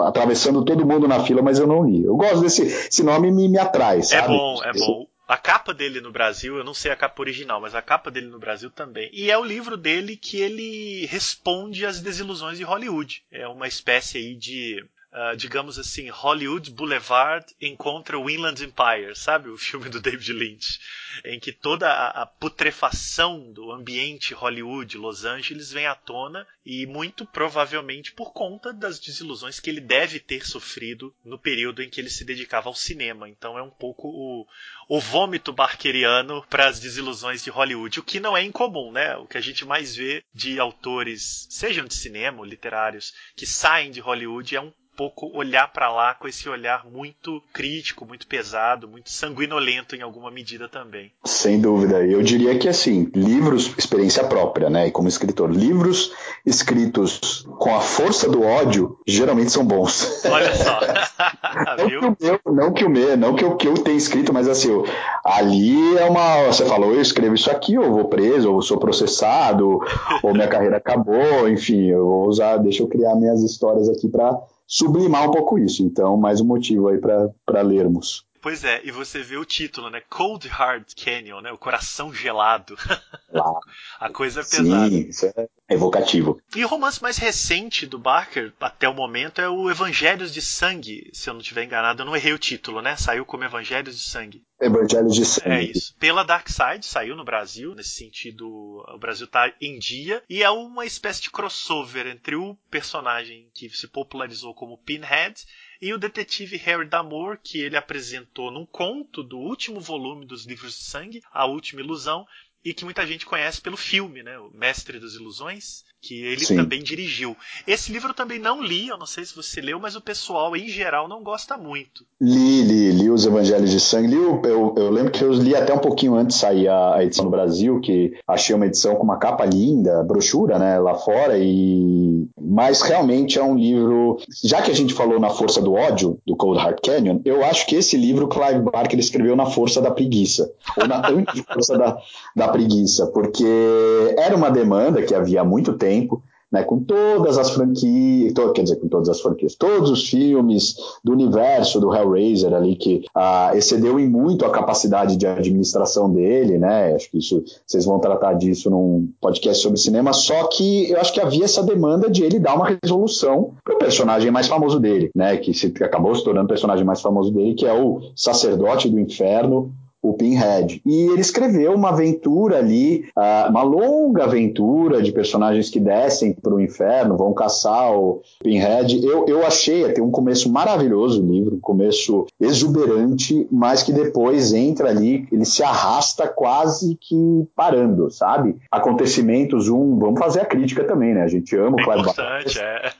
atravessando todo mundo na fila, mas eu não li. Eu gosto desse esse nome me, me atrai, é sabe? É bom, é bom. A capa dele no Brasil, eu não sei a capa original, mas a capa dele no Brasil também. E é o livro dele que ele responde às desilusões de Hollywood. É uma espécie aí de Uh, digamos assim, Hollywood Boulevard encontra o Inland Empire, sabe? O filme do David Lynch, em que toda a, a, putrefação do ambiente Hollywood, Los Angeles, vem à tona e muito provavelmente por conta das desilusões que ele deve ter sofrido no período em que ele se dedicava ao cinema. Então é um pouco o, o vômito barqueriano para as desilusões de Hollywood, o que não é incomum, né? O que a gente mais vê de autores, sejam de cinema ou literários, que saem de Hollywood é um pouco olhar para lá com esse olhar muito crítico, muito pesado, muito sanguinolento em alguma medida também. Sem dúvida. Eu diria que assim, livros, experiência própria, né? E como escritor, livros escritos com a força do ódio geralmente são bons. Olha só. não, que o meu, não que o meu, não que o que eu tenho escrito, mas assim, ali é uma. Você falou, eu escrevo isso aqui, ou vou preso, ou sou processado, ou minha carreira acabou, enfim, eu vou usar, deixa eu criar minhas histórias aqui para sublimar um pouco isso. Então, mais um motivo aí para lermos. Pois é, e você vê o título, né? Cold Hard Canyon, né? O coração gelado. A coisa é pesada. Sim, isso é evocativo. E o romance mais recente do Barker, até o momento, é o Evangelhos de Sangue. Se eu não estiver enganado, eu não errei o título, né? Saiu como Evangelhos de Sangue. Evangelhos de Sangue. É isso. Pela Dark Side, saiu no Brasil. Nesse sentido, o Brasil está em dia. E é uma espécie de crossover entre o personagem que se popularizou como Pinhead e o detetive Harry Damour, que ele apresentou num conto do último volume dos Livros de Sangue, A Última Ilusão, e que muita gente conhece pelo filme, né? O Mestre das Ilusões, que ele Sim. também dirigiu. Esse livro eu também não li, eu não sei se você leu, mas o pessoal em geral não gosta muito. Li, li, li os Evangelhos de Sangue. Li, eu, eu, lembro que eu li até um pouquinho antes de sair a, a, edição no Brasil, que achei uma edição com uma capa linda, brochura, né, lá fora, e mas realmente é um livro. Já que a gente falou na força do ódio, do Cold Heart Canyon, eu acho que esse livro Clive Barker escreveu na força da preguiça, ou na anti-força da, da preguiça, porque era uma demanda que havia há muito tempo tempo, né, com todas as franquias, quer dizer, com todas as franquias, todos os filmes do universo do Hellraiser ali que ah, excedeu em muito a capacidade de administração dele, né? Acho que isso vocês vão tratar disso num podcast sobre cinema. Só que eu acho que havia essa demanda de ele dar uma resolução para o personagem mais famoso dele, né? Que, se, acabou se tornando o personagem mais famoso dele, que é o sacerdote do inferno, o Pinhead. E ele escreveu uma aventura ali, uh, uma longa aventura de personagens que descem para o inferno, vão caçar o Pinhead. Eu, eu achei, tem um começo maravilhoso o livro, um começo exuberante, mas que depois entra ali, ele se arrasta quase que parando, sabe? Acontecimentos, um, vamos fazer a crítica também, né? A gente ama o Clive Barker. É.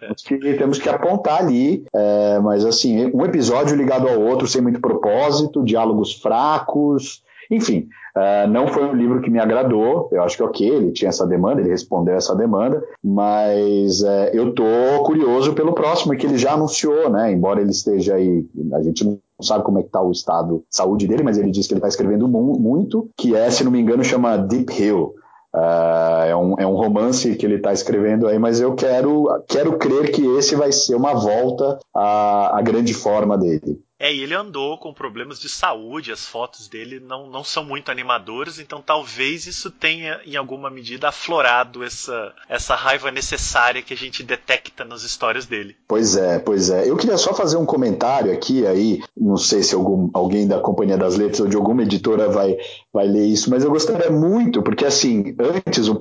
Temos que, temos que apontar ali, é, mas assim, um episódio ligado ao outro sem muito propósito, diálogos fracos, fracos, enfim, uh, não foi um livro que me agradou. Eu acho que ok, ele tinha essa demanda, ele respondeu essa demanda, mas uh, eu tô curioso pelo próximo que ele já anunciou, né? Embora ele esteja aí, a gente não sabe como é que tá o estado de saúde dele, mas ele disse que ele está escrevendo mu muito, que é, se não me engano, chama Deep Hill. Uh, é, um, é um romance que ele está escrevendo aí, mas eu quero, quero crer que esse vai ser uma volta à, à grande forma dele. É, e ele andou com problemas de saúde, as fotos dele não, não são muito animadoras, então talvez isso tenha, em alguma medida, aflorado essa, essa raiva necessária que a gente detecta nas histórias dele. Pois é, pois é. Eu queria só fazer um comentário aqui, aí, não sei se algum, alguém da Companhia das Letras ou de alguma editora vai, vai ler isso, mas eu gostaria muito, porque assim, antes, um,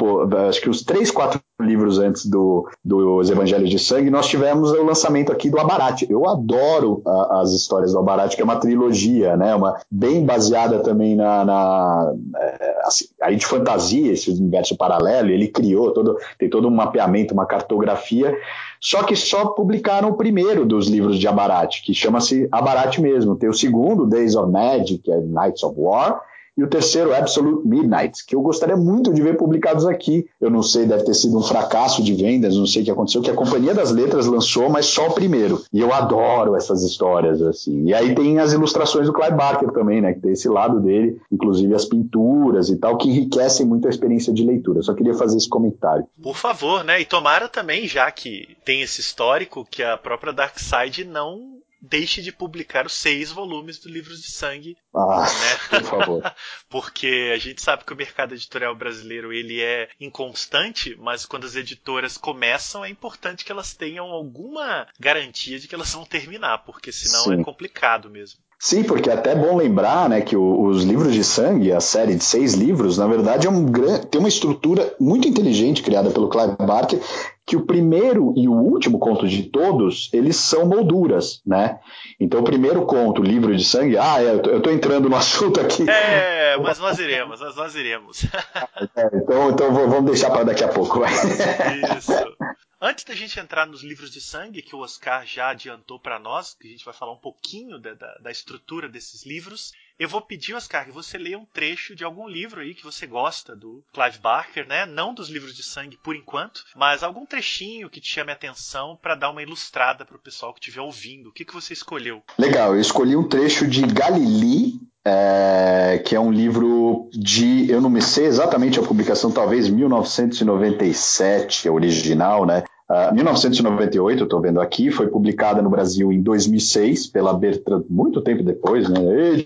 acho que os três, quatro livros antes do, dos Evangelhos de Sangue, nós tivemos o lançamento aqui do Abarate. Eu adoro a, as histórias do Abarate, que é uma trilogia, né? Uma, bem baseada também na, na é, assim, aí de fantasia, esse universo paralelo, ele criou todo, tem todo um mapeamento, uma cartografia, só que só publicaram o primeiro dos livros de Abarate, que chama-se Abarate mesmo. Tem o segundo, Days of Magic, que é Knights of War, e o terceiro, Absolute Midnight, que eu gostaria muito de ver publicados aqui. Eu não sei, deve ter sido um fracasso de vendas, não sei o que aconteceu, que a Companhia das Letras lançou, mas só o primeiro. E eu adoro essas histórias, assim. E aí tem as ilustrações do Clive Barker também, né? Que tem esse lado dele, inclusive as pinturas e tal, que enriquecem muito a experiência de leitura. Eu só queria fazer esse comentário. Por favor, né? E tomara também, já que tem esse histórico, que a própria Dark Side não deixe de publicar os seis volumes do Livros de Sangue. Ah, né? por favor. Porque a gente sabe que o mercado editorial brasileiro ele é inconstante, mas quando as editoras começam é importante que elas tenham alguma garantia de que elas vão terminar, porque senão Sim. é complicado mesmo. Sim, porque é até bom lembrar né, que o, os livros de sangue, a série de seis livros, na verdade é um, tem uma estrutura muito inteligente criada pelo Clive Barker, que o primeiro e o último conto de todos, eles são molduras, né? Então o primeiro conto, Livro de Sangue, ah, é, eu estou entrando no assunto aqui. É, mas nós iremos, mas nós iremos. É, então, então vamos deixar para daqui a pouco. Isso. Antes da gente entrar nos livros de sangue, que o Oscar já adiantou para nós, que a gente vai falar um pouquinho da, da, da, estrutura desses livros, eu vou pedir, Oscar, que você leia um trecho de algum livro aí que você gosta do Clive Barker, né? Não dos livros de sangue por enquanto, mas algum trechinho que te chame a atenção para dar uma ilustrada para o pessoal que estiver ouvindo. O que, que você escolheu? Legal, eu escolhi um trecho de Galilei, é, que é um livro de, eu não me sei exatamente a publicação, talvez 1997, é original, né? Uh, 1998, estou vendo aqui, foi publicada no Brasil em 2006 pela Bertrand, muito tempo depois, né?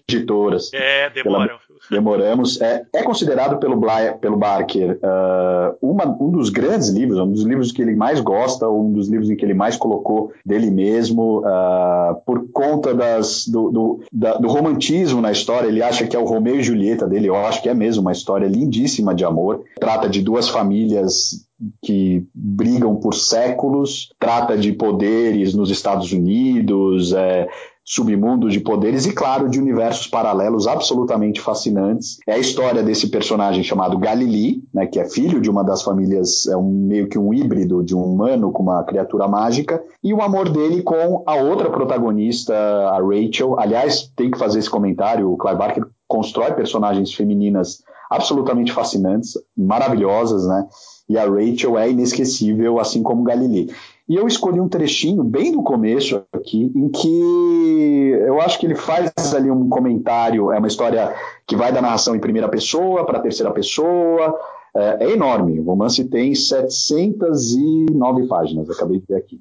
Editoras. É, demoram. Pela, demoramos. É, é considerado pelo, pelo Barker uh, uma, um dos grandes livros, um dos livros que ele mais gosta, um dos livros em que ele mais colocou dele mesmo, uh, por conta das, do, do, da, do romantismo na história. Ele acha que é o Romeu e Julieta dele, eu acho que é mesmo uma história lindíssima de amor. Trata de duas famílias que brigam por séculos, trata de poderes nos Estados Unidos, é, submundo de poderes e, claro, de universos paralelos absolutamente fascinantes. É a história desse personagem chamado Galilei, né, que é filho de uma das famílias, é um, meio que um híbrido de um humano com uma criatura mágica, e o amor dele com a outra protagonista, a Rachel. Aliás, tem que fazer esse comentário, o Clive Barker constrói personagens femininas absolutamente fascinantes, maravilhosas, né? E a Rachel é inesquecível, assim como Galilei. E eu escolhi um trechinho bem no começo aqui, em que eu acho que ele faz ali um comentário, é uma história que vai da narração em primeira pessoa para terceira pessoa, é, é, enorme. O romance tem 709 páginas, acabei de ver aqui.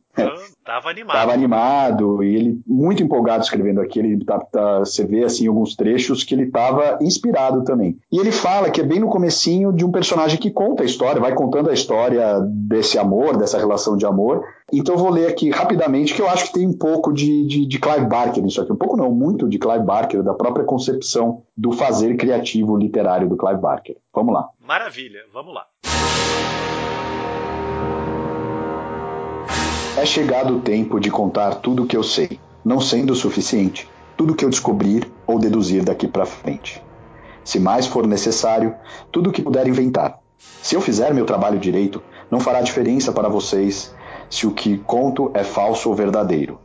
Tava animado. Tava animado e ele muito empolgado escrevendo aqui. Ele tá, tá, você vê assim alguns trechos que ele estava inspirado também. E ele fala que é bem no comecinho de um personagem que conta a história, vai contando a história desse amor, dessa relação de amor. Então eu vou ler aqui rapidamente que eu acho que tem um pouco de, de, de Clive Barker nisso aqui, um pouco não, muito de Clive Barker, da própria concepção do fazer criativo literário do Clive Barker. Vamos lá. Maravilha, vamos lá. É chegado o tempo de contar tudo o que eu sei, não sendo o suficiente, tudo o que eu descobrir ou deduzir daqui para frente. Se mais for necessário, tudo o que puder inventar. Se eu fizer meu trabalho direito, não fará diferença para vocês se o que conto é falso ou verdadeiro.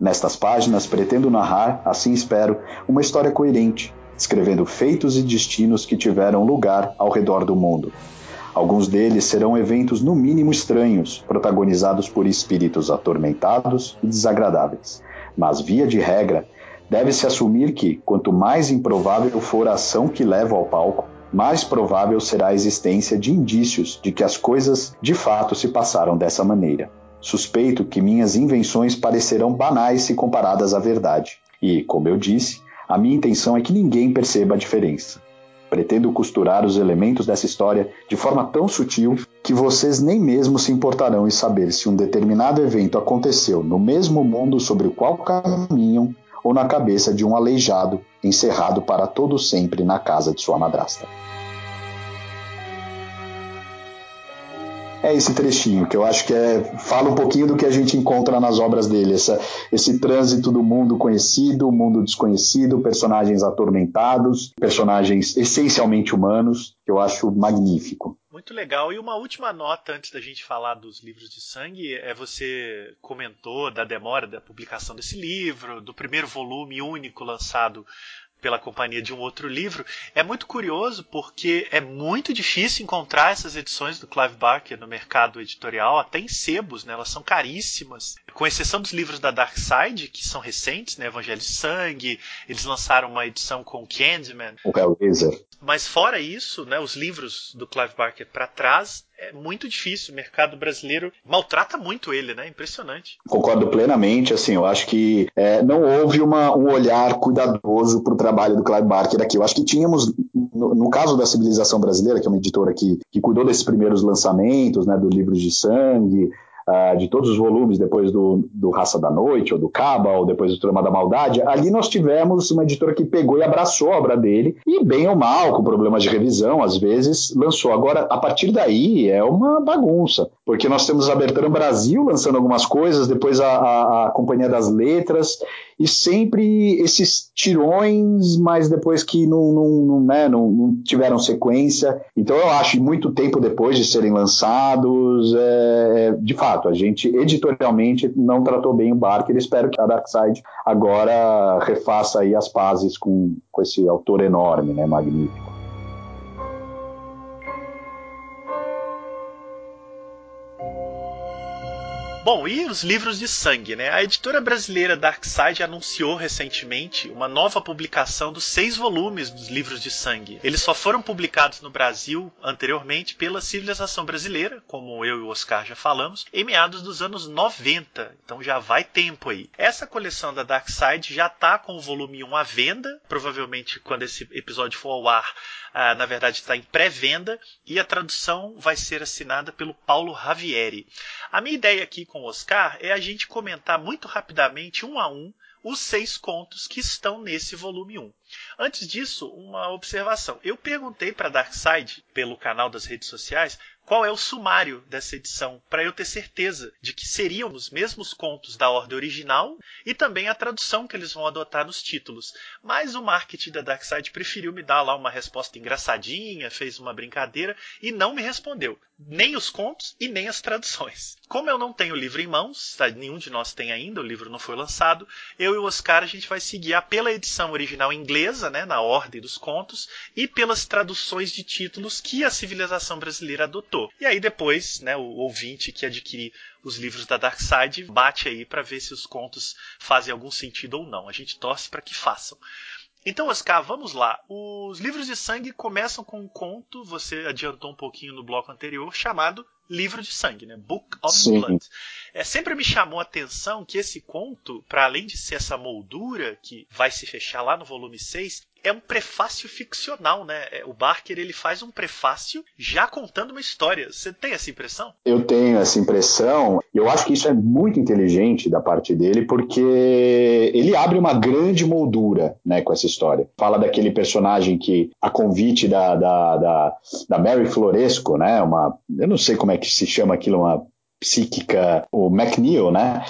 Nestas páginas pretendo narrar, assim espero, uma história coerente, escrevendo feitos e destinos que tiveram lugar ao redor do mundo. Alguns deles serão eventos no mínimo estranhos, protagonizados por espíritos atormentados e desagradáveis. Mas, via de regra, deve-se assumir que, quanto mais improvável for a ação que leva ao palco, mais provável será a existência de indícios de que as coisas de fato se passaram dessa maneira. Suspeito que minhas invenções parecerão banais se comparadas à verdade. E, como eu disse, a minha intenção é que ninguém perceba a diferença. Pretendo costurar os elementos dessa história de forma tão sutil que vocês nem mesmo se importarão em saber se um determinado evento aconteceu no mesmo mundo sobre o qual caminham ou na cabeça de um aleijado encerrado para todo sempre na casa de sua madrasta. É esse trechinho, que eu acho que é, fala um pouquinho do que a gente encontra nas obras dele, essa, esse trânsito do mundo conhecido, mundo desconhecido, personagens atormentados, personagens essencialmente humanos, que eu acho magnífico. Muito legal. E uma última nota antes da gente falar dos livros de sangue é você comentou da demora da publicação desse livro, do primeiro volume único lançado pela companhia de um outro livro, é muito curioso porque é muito difícil encontrar essas edições do Clive Barker no mercado editorial, até em sebos, né? elas são caríssimas. Com exceção dos livros da Dark Side, que são recentes, né? Evangelho de Sangue, eles lançaram uma edição com Candyman. O Hellraiser. Mas fora isso, né, os livros do Clive Barker para trás é muito difícil. O mercado brasileiro maltrata muito ele, né? Impressionante. Concordo plenamente. Assim, eu acho que é, não houve uma, um olhar cuidadoso para o trabalho do Clive Barker aqui. Eu acho que tínhamos, no, no, caso da Civilização Brasileira, que é uma editora que, que cuidou desses primeiros lançamentos, né, do Livros de Sangue, uh, de todos os volumes, depois do, do Raça da Noite, ou do Caba, ou depois do Trama da Maldade, ali nós tivemos uma editora que pegou e abraçou a obra dele, e bem ou mal, com problemas de revisão, às vezes, lançou. Agora, a partir daí, é uma bagunça, porque nós temos a Bertrand Brasil lançando algumas coisas, depois a, a, a Companhia das Letras, e sempre esses tirões, mas depois que não, não, não, né, não, não tiveram sequência. Então eu acho, muito tempo depois de serem lançados, é, de fato, a gente editorialmente não tratou bem o Barker. Espero que a Darkseid agora refaça aí as pazes com, com esse autor enorme, né, magnífico. Bom, e os livros de sangue, né? A editora brasileira Darkside anunciou recentemente uma nova publicação dos seis volumes dos livros de sangue. Eles só foram publicados no Brasil anteriormente pela Civilização Brasileira, como eu e o Oscar já falamos, em meados dos anos 90. Então já vai tempo aí. Essa coleção da Darkside já está com o volume 1 à venda, provavelmente quando esse episódio for ao ar ah, na verdade está em pré-venda e a tradução vai ser assinada pelo Paulo Ravieri. A minha ideia aqui com o Oscar é a gente comentar muito rapidamente, um a um, os seis contos que estão nesse volume 1. Antes disso, uma observação. Eu perguntei para Darkseid, pelo canal das redes sociais, qual é o sumário dessa edição, para eu ter certeza de que seriam os mesmos contos da ordem original e também a tradução que eles vão adotar nos títulos. Mas o marketing da Darkseid preferiu me dar lá uma resposta engraçadinha, fez uma brincadeira e não me respondeu. Nem os contos e nem as traduções. Como eu não tenho o livro em mãos, tá? nenhum de nós tem ainda, o livro não foi lançado, eu e o Oscar a gente vai seguir pela edição original inglesa, né, na ordem dos contos, e pelas traduções de títulos que a civilização brasileira adotou E aí depois, né, o ouvinte que adquirir os livros da Dark Side bate aí para ver se os contos fazem algum sentido ou não. A gente torce para que façam. Então, Oscar, vamos lá. Os livros de sangue começam com um conto, você adiantou um pouquinho no bloco anterior, chamado Livro de Sangue, né? Book of Sim. Blood. É, sempre me chamou a atenção que esse conto, para além de ser essa moldura que vai se fechar lá no volume 6, é um prefácio ficcional, né? É, o Barker ele faz um prefácio já contando uma história. Você tem essa impressão? Eu tenho essa impressão. Eu acho que isso é muito inteligente da parte dele, porque ele abre uma grande moldura, né, com essa história. Fala daquele personagem que, a convite da, da, da, da Mary Floresco, né? Uma, eu não sei como é que se chama aquilo, uma psíquica, o McNeil, né?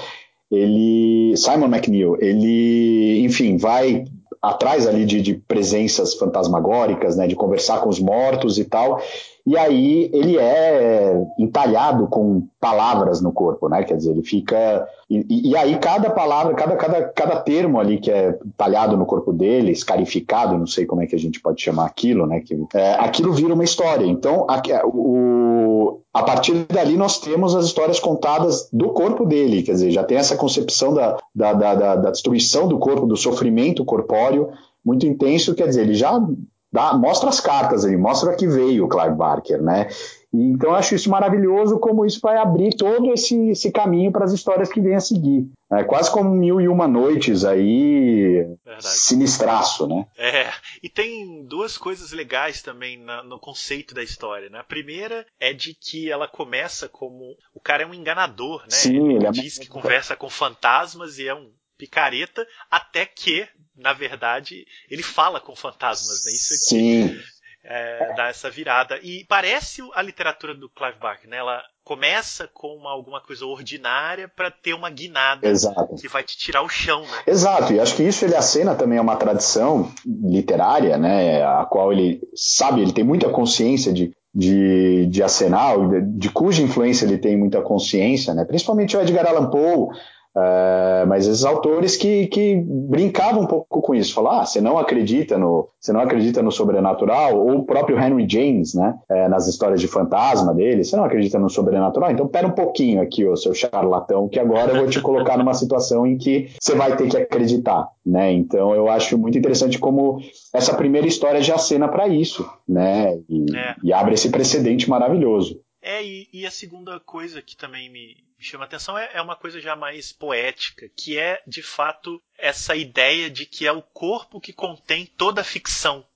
Ele, Simon McNeil, ele, enfim, vai atrás ali de, de presenças fantasmagóricas, né, de conversar com os mortos e tal. E aí ele é entalhado com palavras no corpo, né? Quer dizer, ele fica. E, e, aí cada palavra, cada, cada, cada termo ali que é talhado no corpo dele, escarificado, não sei como é que a gente pode chamar aquilo, né? Que, é, aquilo vira uma história. Então, a, o, a partir dali nós temos as histórias contadas do corpo dele, quer dizer, já tem essa concepção da, da, da, da destruição do corpo, do sofrimento corpóreo muito intenso, quer dizer, ele já Dá, mostra as cartas aí, mostra que veio o Clive Barker, né? E, então eu acho isso maravilhoso, como isso vai abrir todo esse, esse caminho para as histórias que vêm a seguir. É quase como mil e uma noites aí, Verdade. sinistraço, né? É, e tem duas coisas legais também na, no conceito da história, né? A primeira é de que ela começa como o cara é um enganador, né? Sim, ele, ele é diz que conversa com fantasmas e é um picareta, até que, na verdade, ele fala com fantasmas, né? Isso aqui Sim. É, dá essa virada. E parece a literatura do Clive Barker, né? Ela começa com uma, alguma coisa ordinária para ter uma guinada Exato. que vai te tirar o chão, né? Exato, e acho que isso ele acena também a uma tradição literária, né, a qual ele sabe, ele tem muita consciência de, de, de acenar, de, de cuja influência ele tem muita consciência, né, principalmente o Edgar Allan Poe, Uh, mas esses autores que, que brincavam um pouco com isso, falar, ah, você não acredita no, você não acredita no sobrenatural, ou o próprio Henry James, né, é, nas histórias de fantasma dele, você não acredita no sobrenatural, então pera um pouquinho aqui, ô seu charlatão, que agora eu vou te colocar numa situação em que você vai ter que acreditar, né? Então eu acho muito interessante como essa primeira história já acena para isso, né? E, é. e abre esse precedente maravilhoso. É, e, e, a segunda coisa que também me, me chama a atenção é, é, uma coisa já mais poética, que é, de fato, essa ideia de que é o corpo que contém toda a ficção.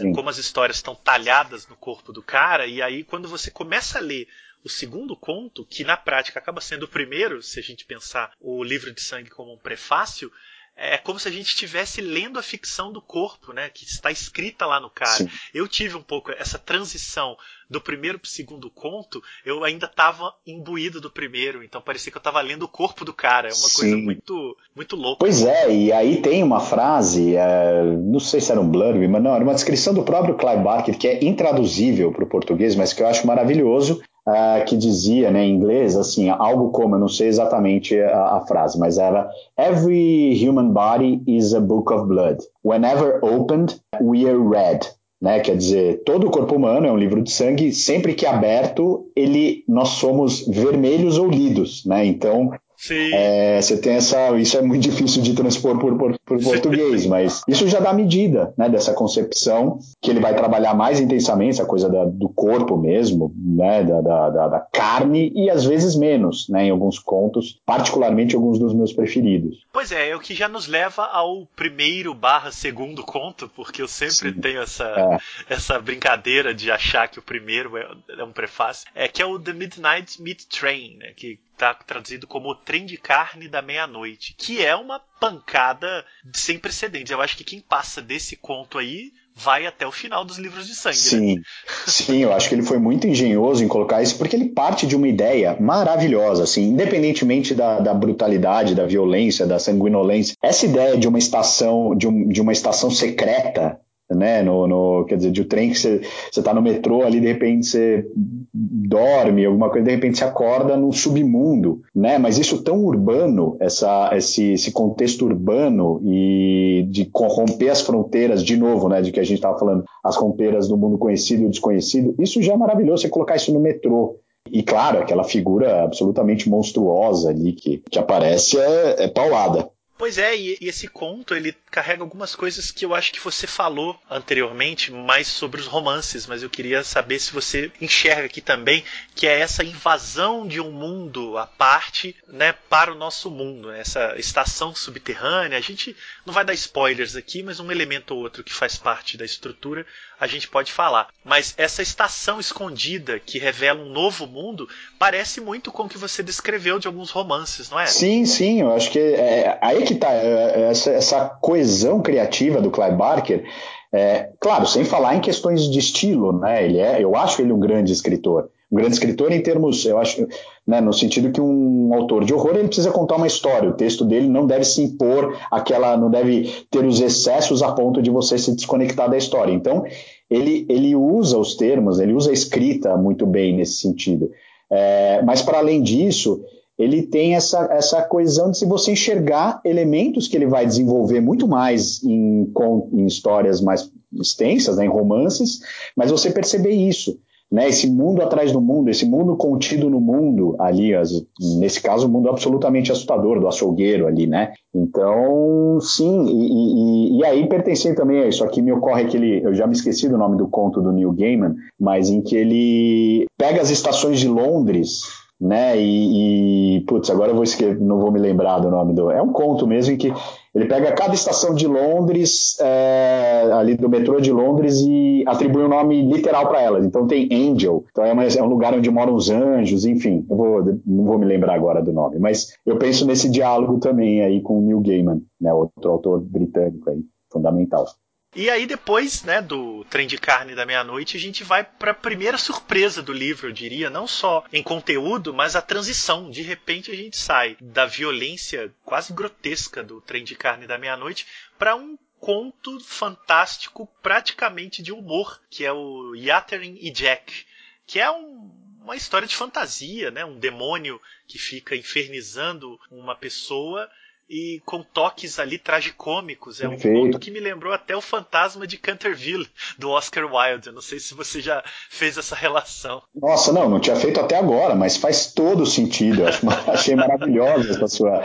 Né? Como as histórias estão talhadas no corpo do cara, e aí quando você começa a ler o segundo conto, que na prática acaba sendo o primeiro, se a gente pensar o livro de sangue como um prefácio, é como se a gente estivesse lendo a ficção do corpo, né, que está escrita lá no cara. Sim. Eu tive um pouco essa transição do primeiro para o segundo conto, eu ainda estava imbuído do primeiro, então parecia que eu estava lendo o corpo do cara. É uma Sim. coisa muito, muito louca. Pois é, e aí tem uma frase, é, não sei se era um blurb, mas não, era uma descrição do próprio Clive Barker que é intraduzível para o português, mas que eu acho maravilhoso, uh, que dizia né, em inglês assim, algo como, eu não sei exatamente a, a, frase, mas era Every human body is a book of blood. Whenever opened, we are read. Né, quer dizer, todo o corpo humano é um livro de sangue, sempre que aberto, ele nós somos vermelhos ou lidos, né? Então, é, você tem essa. Isso é muito difícil de transpor por, por, por português, mas isso já dá medida né, dessa concepção que ele vai trabalhar mais intensamente, essa coisa da, do corpo mesmo, né, da, da, da, carne, e às vezes menos, né, em alguns contos, particularmente alguns dos meus preferidos. Pois é, é o que já nos leva ao primeiro barra segundo conto, porque eu sempre Sim. tenho essa, é. essa brincadeira de achar que o primeiro é, é um prefácio, é que é o The Midnight Meat Train, né, que está traduzido como o trem de carne da meia-noite, que é uma pancada sem precedentes. Eu acho que quem passa desse conto aí vai até o final dos livros de sangue. Né? Sim, né? sim, eu acho que ele foi muito engenhoso em colocar isso, porque ele parte de uma ideia maravilhosa, assim, independentemente da, da brutalidade, da violência, da sanguinolência. Essa ideia de uma estação, de, um, de uma estação secreta né? No, no, quer dizer, de um trem que você está no metrô ali, de repente você dorme, alguma coisa, de repente você acorda no submundo, né? Mas isso tão urbano, essa, esse, esse contexto urbano e de corromper as fronteiras, de novo, né? De que a gente estava falando, as fronteiras do mundo conhecido e desconhecido, isso já é maravilhoso você colocar isso no metrô. E claro, aquela figura absolutamente monstruosa ali que, que aparece é, é paulada. Pois é, e, e, esse conto ele carrega algumas coisas que eu acho que você falou anteriormente, mais sobre os romances, mas eu queria saber se você enxerga aqui também que é essa invasão de um mundo à parte, né, para o nosso mundo, né, essa estação subterrânea. A gente não vai dar spoilers aqui, mas um elemento ou outro que faz parte da estrutura a gente pode falar. Mas essa estação escondida que revela um novo mundo parece muito com o que você descreveu de alguns romances, não é? Sim, sim, eu acho que é, aí que está é, essa, essa coesão criativa do Clive Barker. É, claro, sem falar em questões de estilo, né? Ele é, eu acho ele um grande escritor um grande escritor em termos, eu acho, né, no sentido que um autor de horror ele precisa contar uma história. O texto dele não deve se impor aquela, não deve ter os excessos a ponto de você se desconectar da história. Então, ele, ele usa os termos, ele usa a escrita muito bem nesse sentido. É, mas para além disso, ele tem essa, essa coesão de se você enxergar elementos que ele vai desenvolver muito mais em, em histórias mais extensas, né, em romances, mas você perceber isso né, esse mundo atrás do mundo, esse mundo contido no mundo ali, as, nesse caso, um mundo absolutamente assustador do açougueiro ali, né? Então, sim, e, e, e, aí pertencendo também a isso, aqui me ocorre aquele, eu já me esqueci do nome do conto do Neil Gaiman, mas em que ele pega as estações de Londres, né, e, e putz, agora eu vou esquecer, não vou me lembrar do nome do, é um conto mesmo em que Ele pega cada estação de Londres, é, ali do metrô de Londres, e atribui um nome literal para elas. Então tem Angel, então é, uma, é, um lugar onde moram os anjos, enfim. Eu vou, não vou me lembrar agora do nome, mas eu penso nesse diálogo também aí com o Neil Gaiman, né, outro autor britânico aí, fundamental. E aí depois, né, do Trem de Carne da Meia-Noite, a gente vai para a primeira surpresa do livro, eu diria, não só em conteúdo, mas a transição. De repente a gente sai da violência quase grotesca do Trem de Carne da Meia-Noite para um conto fantástico, praticamente de humor, que é o Yattering e Jack, que é um, uma história de fantasia, né? Um demônio que fica infernizando uma pessoa e com toques ali tragicômicos. É um ponto que me lembrou até o Fantasma de Canterville, do Oscar Wilde. Eu não sei se você já fez essa relação. Nossa, não, não tinha feito até agora, mas faz todo sentido. Eu achei maravilhosa essa sua,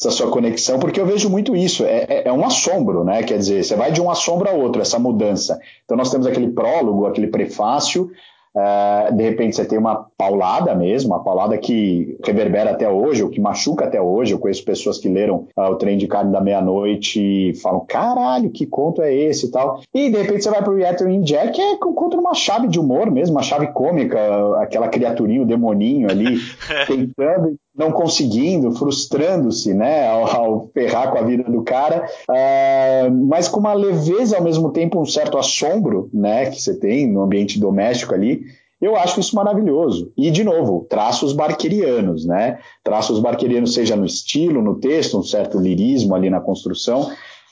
essa sua conexão, porque eu vejo muito isso. É, é, é um assombro, né? Quer dizer, você vai de um assombro a outro, essa mudança. Então nós temos aquele prólogo, aquele prefácio, Uh, de repente você tem uma paulada mesmo, uma paulada que reverbera até hoje, ou que machuca até hoje. Eu conheço pessoas que leram uh, o Trem de Carne da Meia-Noite e falam: caralho, que conto é esse e tal. E de repente você vai pro Yattering Jack, que é contra uma chave de humor mesmo, uma chave cômica, aquela criaturinha, o demoninho ali, tentando não conseguindo, frustrando-se, né, ao, ao, ferrar com a vida do cara, uh, mas com uma leveza ao mesmo tempo, um certo assombro, né, que você tem no ambiente doméstico ali. Eu acho isso maravilhoso. E, de novo, traços barquerianos, né? Traços barquerianos, seja no estilo, no texto, um certo lirismo ali na construção,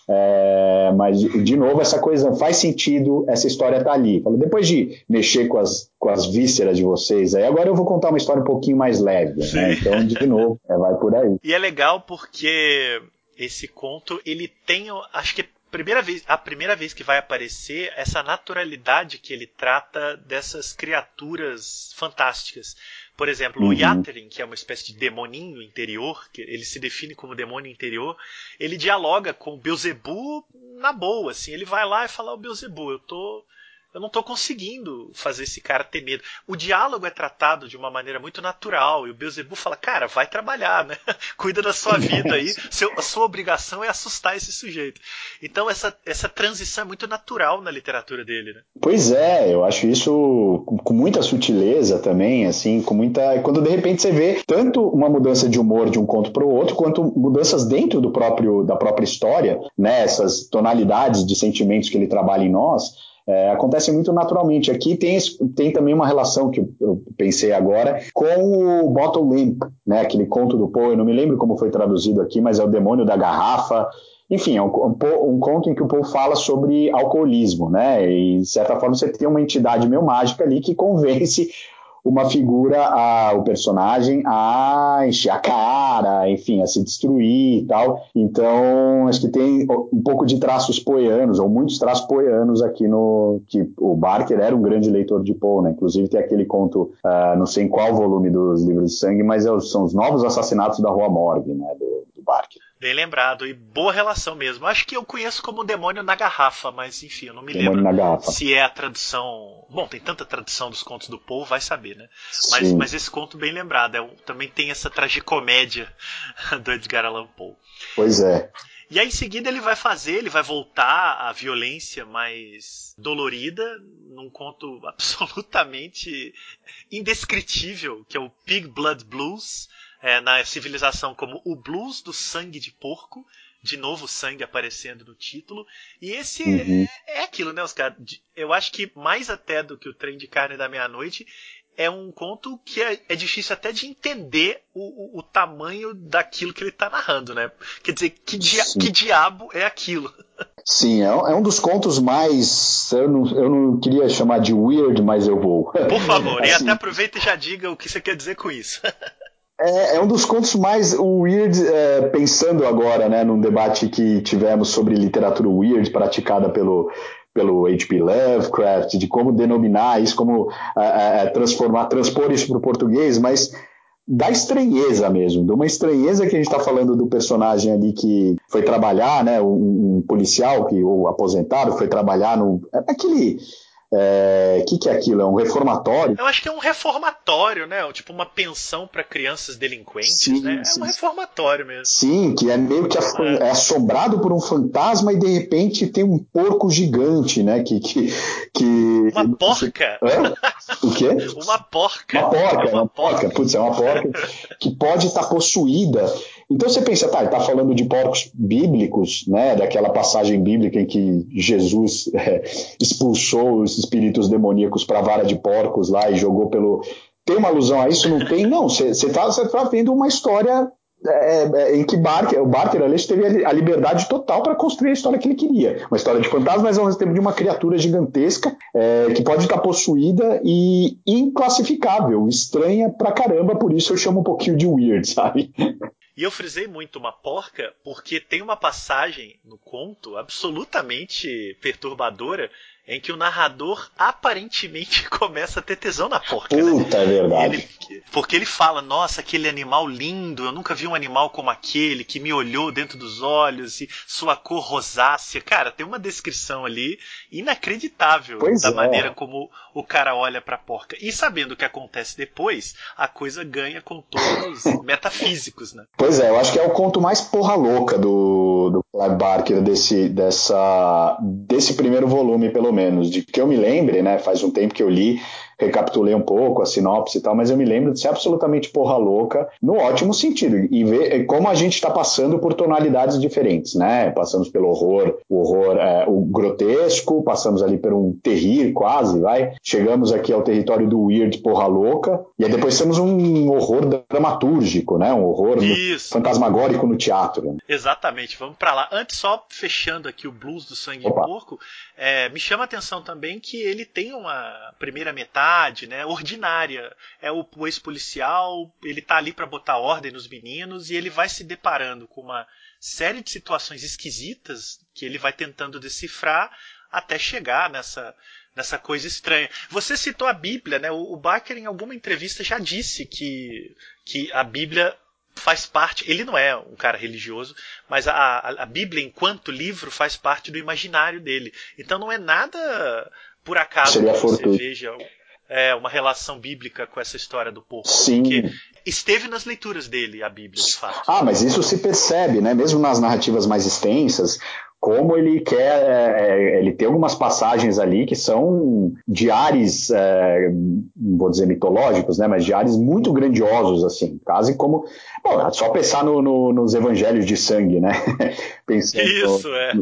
é, mas, de novo, essa coisa faz sentido, essa história tá ali. Depois de mexer com as, com as vísceras de vocês, aí agora eu vou contar uma história um pouquinho mais leve. Né? Então, de novo, é, vai por aí. E é legal porque esse conto, ele tem, acho que primeira vez, a primeira vez que vai aparecer essa naturalidade que ele trata dessas criaturas fantásticas. Por exemplo, uhum. o Yattering, que é uma espécie de demoninho interior, que ele se define como demônio interior, ele dialoga com o Beelzebub na boa, assim, ele vai lá e fala, o Beelzebub, eu tô eu não estou conseguindo fazer esse cara ter medo. O diálogo é tratado de uma maneira muito natural e o Beelzebub fala, cara, vai trabalhar, né? Cuida da sua vida aí. Seu, a sua obrigação é assustar esse sujeito. Então essa, essa transição é muito natural na literatura dele, né? Pois é, eu acho isso com muita sutileza também, assim, com muita. Quando de repente você vê tanto uma mudança de humor de um conto para o outro, quanto mudanças dentro do próprio da própria história, né? Essas tonalidades de sentimentos que ele trabalha em nós é, acontece muito naturalmente. Aqui tem, tem também uma relação que eu pensei agora com o Bottle Limp, né, aquele conto do Poe, eu não me lembro como foi traduzido aqui, mas é o demônio da garrafa. Enfim, é um, um, um conto em que o Poe fala sobre alcoolismo, né? E, de certa forma, você tem uma entidade meio mágica ali que convence uma figura, a, o personagem, a encher a cara, enfim, a se destruir e tal. Então, acho que tem um pouco de traços poeanos, ou muitos traços poeanos aqui no. que o Barker era um grande leitor de Poe, né? Inclusive tem aquele conto, uh, não sei em qual volume dos livros de sangue, mas é, são os novos assassinatos da Rua Morgue, né? Do, do Barker. Bem lembrado, e boa relação mesmo. Acho que eu conheço como Demônio na Garrafa, mas enfim, eu não me demônio lembro se é a tradução. Bom, tem tanta tradução dos contos do Poe, vai saber, né? Mas, mas, esse conto bem lembrado, é, também tem essa tragicomédia do Edgar Allan Poe. Pois é. E aí em seguida ele vai fazer, ele vai voltar à violência mais dolorida, num conto absolutamente indescritível, que é o Pig Blood Blues é, na civilização como o blues do sangue de porco. De novo sangue aparecendo no título. E esse uhum. é, é, aquilo, né, Oscar? Eu acho que mais até do que o Trem de Carne da Meia-Noite, é um conto que é, é, difícil até de entender o, o, o tamanho daquilo que ele está narrando, né? Quer dizer, que, dia, que diabo é aquilo? Sim, é, é, um dos contos mais. Eu não, eu não queria chamar de weird, mas eu vou. Por favor, assim, e até aproveita e já diga o que você quer dizer com isso. É, é, um dos contos mais weird, é, pensando agora, né, num debate que tivemos sobre literatura weird praticada pelo pelo H.P. Lovecraft, de como denominar isso, como é, é, é transformar, transpor isso para o português, mas da estranheza mesmo, de uma estranheza que a gente está falando do personagem ali que foi trabalhar, né, um, um policial que o aposentado foi trabalhar no aquele O é, que, que é aquilo? É um reformatório? Eu acho que é um reformatório, né? Tipo uma pensão para crianças delinquentes, sim, né? É um reformatório mesmo. Sim, que é meio que é. é. assombrado por um fantasma e de repente tem um porco gigante, né? Que, que, que... Uma porca. Hã? O quê? Uma porca. Uma porca, é uma, uma porca. porca. Putz, é uma porca que pode estar possuída então você pensa, tá, está falando de porcos bíblicos, né, daquela passagem bíblica em que Jesus é, expulsou os espíritos demoníacos para a vara de porcos lá e jogou pelo. Tem uma alusão a isso? Não tem? Não, você está tá vendo uma história é, é, em que Barker, o Barker ali teve a liberdade total para construir a história que ele queria. Uma história de fantasma, mas ao mesmo tempo de uma criatura gigantesca é, que pode estar possuída e inclassificável, estranha pra caramba, por isso eu chamo um pouquinho de weird, sabe? E eu frisei muito uma porca porque tem uma passagem no conto absolutamente perturbadora em que o narrador aparentemente começa a ter tesão na porca. Né? Puta, né? é verdade. Ele, porque ele fala: Nossa, aquele animal lindo, eu nunca vi um animal como aquele que me olhou dentro dos olhos e sua cor rosácea. Cara, tem uma descrição ali inacreditável pois da é. maneira como o cara olha pra porca. E sabendo o que acontece depois, a coisa ganha contornos metafísicos, né? Pois é, eu acho que é o conto mais porra louca do, do Clive Barker desse, dessa, desse primeiro volume, pelo menos, de que eu me lembre, né? Faz um tempo que eu li, recapitulei um pouco a sinopse e tal, mas eu me lembro de ser absolutamente porra louca, no ótimo sentido, e ver como a gente está passando por tonalidades diferentes, né? Passamos pelo horror, o horror, é, o grotesco, passamos ali por um terrir quase, vai. Chegamos aqui ao território do weird porra louca, e aí depois temos um horror dramatúrgico, né? Um horror no, fantasmagórico no teatro. Exatamente, vamos para lá. Antes, só fechando aqui o blues do sangue Opa. de porco, é, me chama a atenção também que ele tem uma primeira metade, né, ordinária. É o, o ex-policial, ele tá ali para botar ordem nos meninos e ele vai se deparando com uma série de situações esquisitas que ele vai tentando decifrar até chegar nessa nessa coisa estranha. Você citou a Bíblia, né? O, o Barker em alguma entrevista já disse que que a Bíblia faz parte. Ele não é um cara religioso, mas a, a, a, Bíblia, enquanto livro, faz parte do imaginário dele. Então não é nada por acaso Seria que você veja é, uma relação bíblica com essa história do porco. Sim. Porque esteve nas leituras dele a Bíblia, de fato. Ah, mas isso se percebe, né? Mesmo nas narrativas mais extensas, como ele quer, é, é, ele tem algumas passagens ali que são diários, é, não vou dizer mitológicos, né, mas diários muito grandiosos, assim, quase como, bom, é só pensar no, no, nos evangelhos de sangue, né, pensando Isso, é.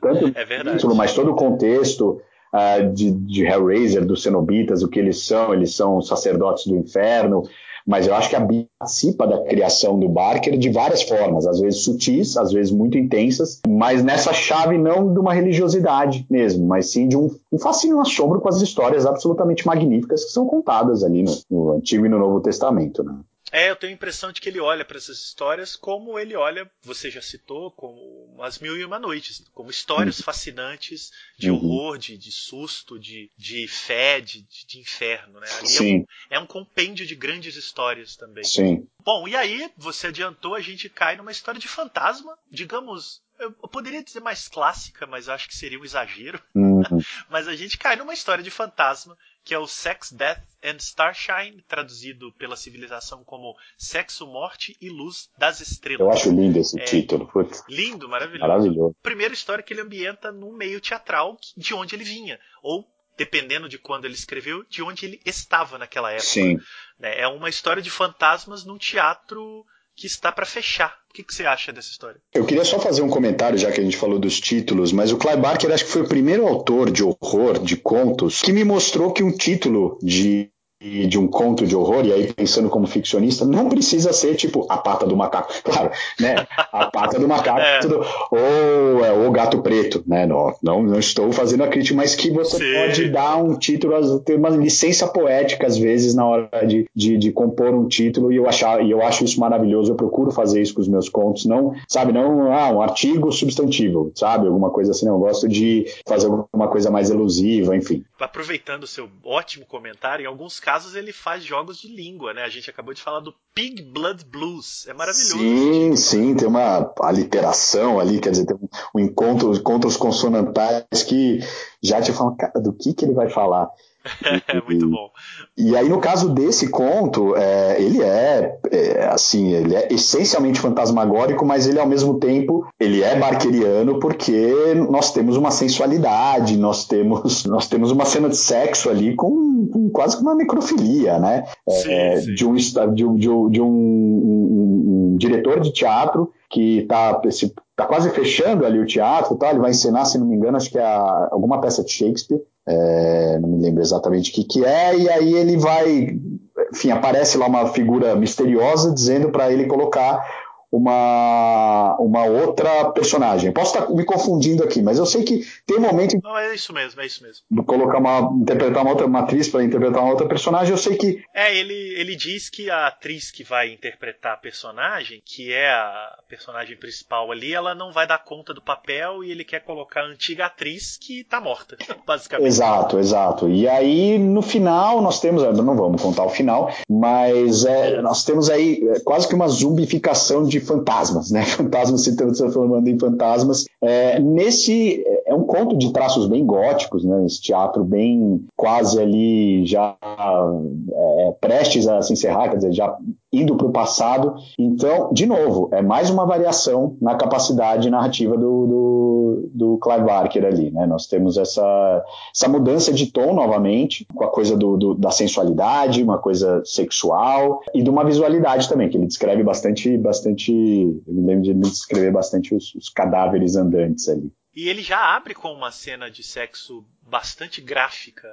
tanto é verdade. Título, mas todo o contexto uh, de, de Hellraiser, dos Cenobitas, o que eles são, eles são sacerdotes do inferno, mas eu acho que a Bíblia participa da criação do Barker de várias formas, às vezes sutis, às vezes muito intensas, mas nessa chave não de uma religiosidade mesmo, mas sim de um, um fascínio, assombro com as histórias absolutamente magníficas que são contadas ali no, no Antigo e no Novo Testamento. Né? É, eu tenho a impressão de que ele olha para essas histórias como ele olha, você já citou, como As Mil e Uma Noites, como histórias uhum. fascinantes de uhum. horror, de, de, susto, de, de fé, de, de inferno. Né? Ali Sim. É, um, é um compêndio de grandes histórias também. Sim. Bom, e aí, você adiantou, a gente cai numa história de fantasma, digamos, eu poderia dizer mais clássica, mas acho que seria um exagero. Uhum. mas a gente cai numa história de fantasma que é o Sex, Death and Starshine, traduzido pela civilização como Sexo, Morte e Luz das Estrelas. Eu acho lindo esse é, título. Putz. Lindo, maravilhoso. Maravilhoso. Primeira história que ele ambienta no meio teatral de onde ele vinha, ou dependendo de quando ele escreveu, de onde ele estava naquela época. Sim. É uma história de fantasmas num teatro que está para fechar. O que, que, você acha dessa história? Eu queria só fazer um comentário, já que a gente falou dos títulos, mas o Clive Barker acho que foi o primeiro autor de horror, de contos, que me mostrou que um título de de um conto de horror, e aí pensando como ficcionista, não precisa ser tipo a pata do macaco. Claro, né? A pata do macaco, é. tudo, ou é, o gato preto, né? Não, não, não, estou fazendo a crítica, mas que você Sim. pode dar um título, ter uma licença poética às vezes na hora de, de, de, compor um título, e eu, achar, e eu acho isso maravilhoso, eu procuro fazer isso com os meus contos, não, sabe, não ah, um artigo substantivo, sabe? Alguma coisa assim, não, eu gosto de fazer alguma coisa mais elusiva, enfim. Aproveitando o seu ótimo comentário, em alguns casos ele faz jogos de língua, né? A gente acabou de falar do Pig Blood Blues. É maravilhoso. Sim, sim, tem uma aliteração ali, quer dizer, tem um, contos, contos consonantais que já te falam, cara, do que, que ele vai falar? É muito bom. E aí, no caso desse conto, é, ele é, é, assim, ele é essencialmente fantasmagórico, mas ele ao mesmo tempo ele é barqueriano porque nós temos uma sensualidade, nós temos, nós temos uma cena de sexo ali com, com quase uma necrofilia, né? É, sim, sim. De, um, de, um, de, um, de um, um, um diretor de teatro que está tá quase fechando ali o teatro, tá? ele vai encenar, se não me engano, acho que é a, alguma peça de Shakespeare, é, não me lembro exatamente o que, que é, e aí ele vai, enfim, aparece lá uma figura misteriosa dizendo para ele colocar uma, uma outra personagem. Posso estar me confundindo aqui, mas eu sei que tem um momento. Não, é isso mesmo, é isso mesmo. Colocar uma. interpretar uma outra uma atriz para interpretar uma outra personagem, eu sei que. É, ele, ele diz que a atriz que vai interpretar a personagem, que é a personagem principal ali, ela não vai dar conta do papel e ele quer colocar a antiga atriz que tá morta, basicamente. Exato, exato. E aí, no final, nós temos. Não vamos contar o final, mas é, nós temos aí é, quase que uma zumbificação de de fantasmas, né? Fantasmas se transformando em fantasmas. É, nesse é um conto de traços bem góticos, né? Esse teatro bem quase ali já é, prestes a se encerrar, quer dizer, já indo para o passado. Então, de novo, é mais uma variação na capacidade narrativa do, do, do Clive Barker ali, né? Nós temos essa, essa mudança de tom novamente, com a coisa do, do, da sensualidade, uma coisa sexual e de uma visualidade também, que ele descreve bastante, bastante, eu me lembro de ele descrever bastante os, os cadáveres andantes ali. E ele já abre com uma cena de sexo bastante gráfica,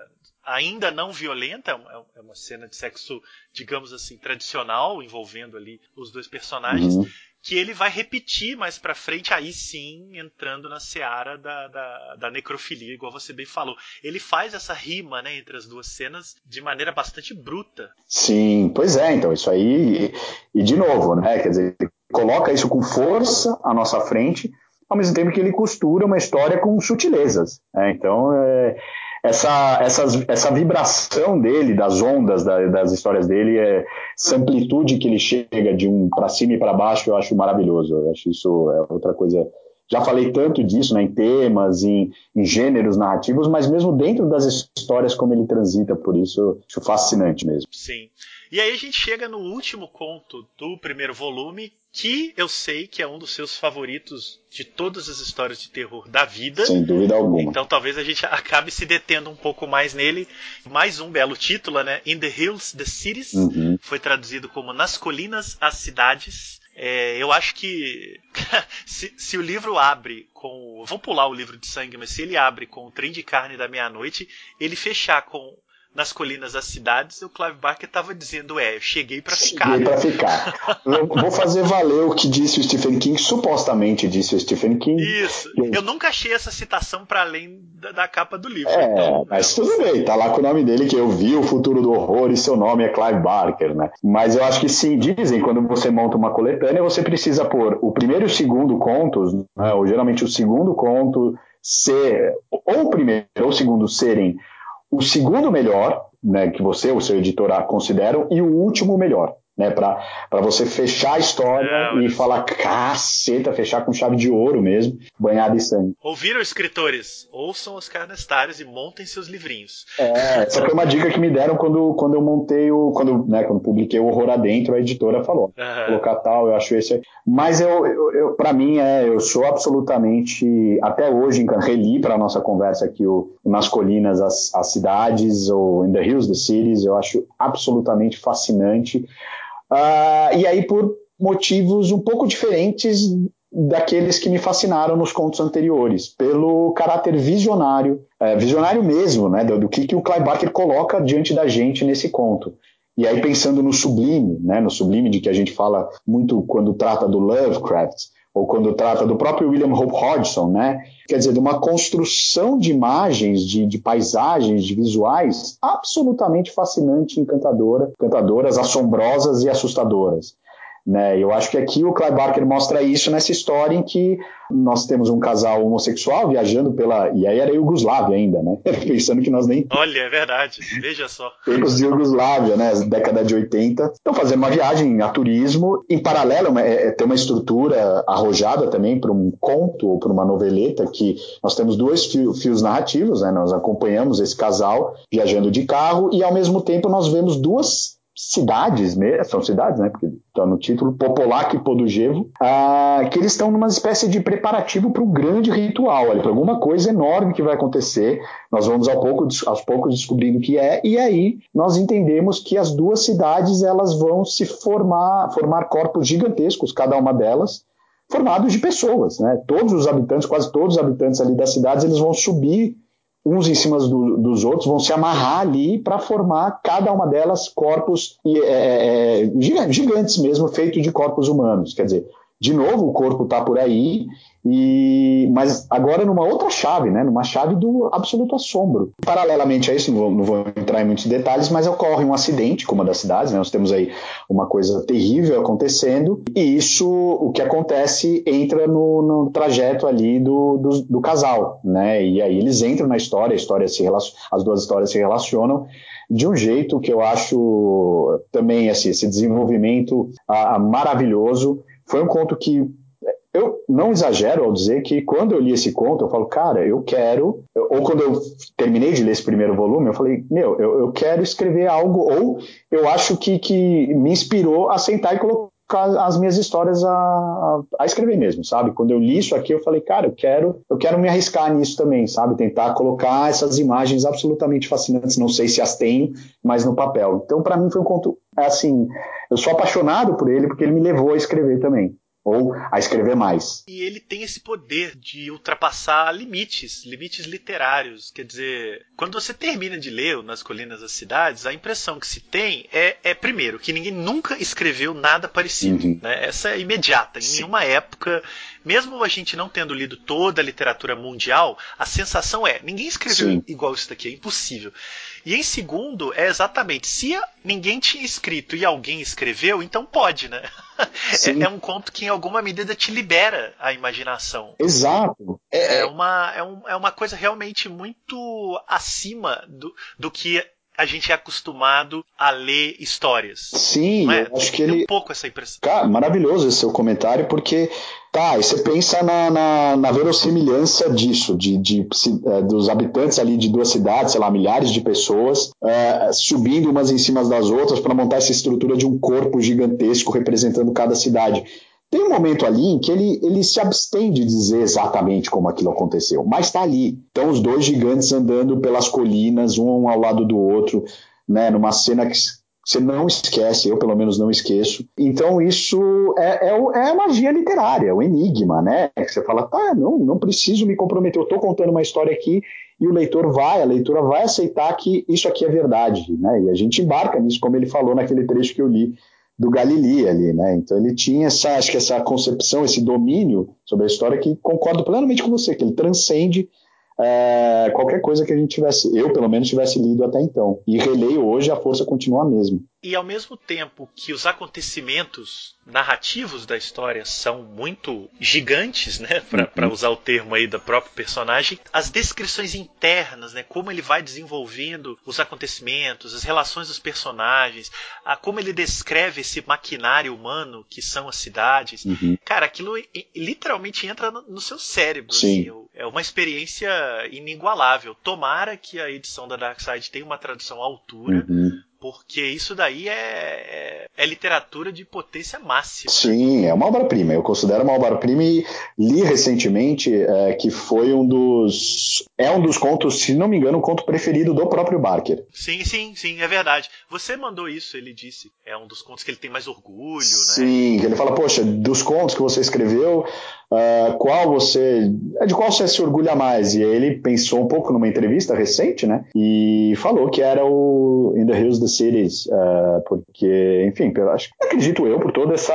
ainda não violenta, é, é uma cena de sexo, digamos assim, tradicional, envolvendo ali os dois personagens, uhum. que ele vai repetir mais pra frente, aí sim, entrando na seara da, da, da, necrofilia, igual você bem falou. Ele faz essa rima né, entre as duas cenas de maneira bastante bruta. Sim, pois é, então, isso aí, e, e de novo, né, quer dizer, coloca isso com força à nossa frente, ao mesmo tempo que ele costura uma história com sutilezas. Né? Então, é, essa, essa, essa vibração dele, das ondas da, das histórias dele, é, essa amplitude que ele chega de um para cima e para baixo, eu acho maravilhoso. Eu acho isso é outra coisa. Já falei tanto disso né, em temas, em, em gêneros narrativos, mas mesmo dentro das histórias, como ele transita, por isso, acho fascinante mesmo. Sim. E aí a gente chega no último conto do primeiro volume, que eu sei que é um dos seus favoritos de todas as histórias de terror da vida. Sem dúvida alguma. Então talvez a gente acabe se detendo um pouco mais nele. Mais um belo título, né? In the Hills, the Cities. Uhum. Foi traduzido como Nas Colinas, as Cidades. É, eu acho que se, se, o livro abre com. Vou pular o livro de sangue, mas se ele abre com o trem de carne da meia-noite, ele fechar com nas colinas das cidades, o Clive Barker estava dizendo: É, eu cheguei para ficar. Cheguei para ficar. vou fazer valer o que disse o Stephen King, supostamente disse o Stephen King. Isso. Eu, eu nunca achei essa citação para além da, da, capa do livro. É, então, mas tudo bem, tá lá com o nome dele, que eu vi o futuro do horror e seu nome é Clive Barker, né? Mas eu acho que sim, dizem, quando você monta uma coletânea, você precisa pôr o primeiro e o segundo contos, né, ou geralmente o segundo conto ser, ou o primeiro ou o segundo serem o segundo melhor, né, que você ou seu editor consideram, e o último melhor né, para você fechar a história é, e falar, caceta, fechar com chave de ouro mesmo, banhado em sangue. Ouviram, escritores? Ouçam os carnestários e montem seus livrinhos. É, essa foi uma dica que me deram quando, quando eu montei o. Quando, né, quando publiquei o Horror Adentro, a editora falou. Uhum. Colocar tal, eu acho esse. Mas eu, eu, eu para mim, é, eu sou absolutamente. Até hoje, reli para nossa conversa aqui o Nas Colinas, as, as Cidades, ou In the Hills, the Cities, eu acho absolutamente fascinante. Uh, e aí, por motivos um pouco diferentes daqueles que me fascinaram nos contos anteriores, pelo caráter visionário, é, visionário mesmo, né, do, do, que, que o Clive Barker coloca diante da gente nesse conto. E aí pensando no sublime, né, no sublime de que a gente fala muito quando trata do Lovecraft, ou quando trata do próprio William Hope Hodgson, né? Quer dizer, de uma construção de imagens, de, de paisagens, de visuais absolutamente fascinante, encantadora, encantadoras, assombrosas e assustadoras. Né? Eu acho que aqui o Clive Barker mostra isso nessa história em que nós temos um casal homossexual viajando pela. E aí era Iugoslávia ainda, né? Pensando que nós nem. Olha, é verdade, veja só. Tempos de Iugoslávia, né? Década de 80. Estão fazendo uma viagem a turismo. Em paralelo, é, é, tem uma estrutura arrojada também para um conto ou para uma noveleta que nós temos dois fios narrativos, né? Nós acompanhamos esse casal viajando de carro e ao mesmo tempo nós vemos duas cidades, são cidades, né? Porque está no título, Popolac e Podujevo, ah, que eles estão numa espécie de preparativo para um grande ritual, para alguma coisa enorme que vai acontecer. Nós vamos ao pouco, aos poucos descobrindo o que é, e aí nós entendemos que as duas cidades elas vão se formar, formar corpos gigantescos, cada uma delas, formados de pessoas, né? Todos os habitantes, quase todos os habitantes ali das cidades, eles vão subir uns em cima do, dos outros, vão se amarrar ali para formar cada uma delas corpos é, é, é gigantes mesmo, feitos de corpos humanos. Quer dizer, de novo o corpo está por aí e, mas agora numa outra chave, né? numa chave do absoluto assombro. Paralelamente a isso, não vou, não vou, entrar em muitos detalhes, mas ocorre um acidente com uma das cidades, né? nós temos aí uma coisa terrível acontecendo, e isso, o que acontece, entra no, no trajeto ali do, do, do, casal, né? e aí eles entram na história, a história se as duas histórias se relacionam, de um jeito que eu acho também assim, esse desenvolvimento ah, maravilhoso. Foi um conto que eu não exagero ao dizer que quando eu li esse conto, eu falo, cara, eu quero. Ou quando eu terminei de ler esse primeiro volume, eu falei, meu, eu, eu quero escrever algo, ou eu acho que, que me inspirou a sentar e colocar as minhas histórias a, a, a, escrever mesmo, sabe? Quando eu li isso aqui, eu falei, cara, eu quero, eu quero me arriscar nisso também, sabe? Tentar colocar essas imagens absolutamente fascinantes, não sei se as tenho, mas no papel. Então, para mim foi um conto, assim, eu sou apaixonado por ele porque ele me levou a escrever também ou a escrever mais. E ele tem esse poder de ultrapassar limites, limites literários. Quer dizer, quando você termina de ler Nas Colinas das Cidades, a impressão que se tem é, é primeiro, que ninguém nunca escreveu nada parecido. Uhum. Né? Essa é imediata. Em Sim. nenhuma época, mesmo a gente não tendo lido toda a literatura mundial, a sensação é: ninguém escreveu Sim. igual isso daqui, é impossível. E em segundo, é exatamente, se ninguém tinha escrito e alguém escreveu, então pode, né? É, é, um conto que em alguma medida te libera a imaginação. Exato. É, é uma, é, um, é uma coisa realmente muito acima do, do que a gente é acostumado a ler histórias. Sim, é? acho que ele. um pouco essa impressão. Cara, maravilhoso esse seu comentário, porque Tá, e você pensa na, na, na verossimilhança disso, de, de, de, é, dos habitantes ali de duas cidades, sei lá, milhares de pessoas, é, subindo umas em cima das outras para montar essa estrutura de um corpo gigantesco representando cada cidade. Tem um momento ali em que ele, ele se abstém de dizer exatamente como aquilo aconteceu, mas está ali. Então, os dois gigantes andando pelas colinas, um ao lado do outro, né, numa cena que você não esquece, eu pelo menos não esqueço. Então isso é, é, é magia literária, o enigma, né? Que você fala, tá, não, não preciso me comprometer, eu estou contando uma história aqui e o leitor vai, a leitura vai aceitar que isso aqui é verdade, né? E a gente embarca nisso, como ele falou naquele trecho que eu li do Galilei ali, né? Então ele tinha essa, acho que essa concepção, esse domínio sobre a história que concordo plenamente com você, que ele transcende é, qualquer coisa que a gente tivesse, eu pelo menos tivesse lido até então. E releio hoje, a força continua a mesma. E ao mesmo tempo que os acontecimentos narrativos da história são muito gigantes, né, para uhum. usar o termo aí da própria personagem, as descrições internas, né, como ele vai desenvolvendo os acontecimentos, as relações dos personagens, a, como ele descreve esse maquinário humano que são as cidades, uhum. cara, aquilo literalmente entra no, no seu cérebro. Sim. Assim, é uma experiência inigualável. Tomara que a edição da Dark Side tenha uma tradução à altura. Uhum porque isso daí é, é, é literatura de potência máxima. Sim, é uma obra-prima. Eu considero uma obra-prima e li recentemente é, que foi um dos. É um dos contos, se não me engano, o conto preferido do próprio Barker. Sim, sim, sim, é verdade. Você mandou isso, ele disse. É um dos contos que ele tem mais orgulho, né? Sim, que ele fala, poxa, dos contos que você escreveu, uh, qual você. De qual você se orgulha mais? E aí ele pensou um pouco numa entrevista recente, né? E falou que era o In the Hills the Cities, uh, porque, enfim, acho, acredito eu, por toda essa,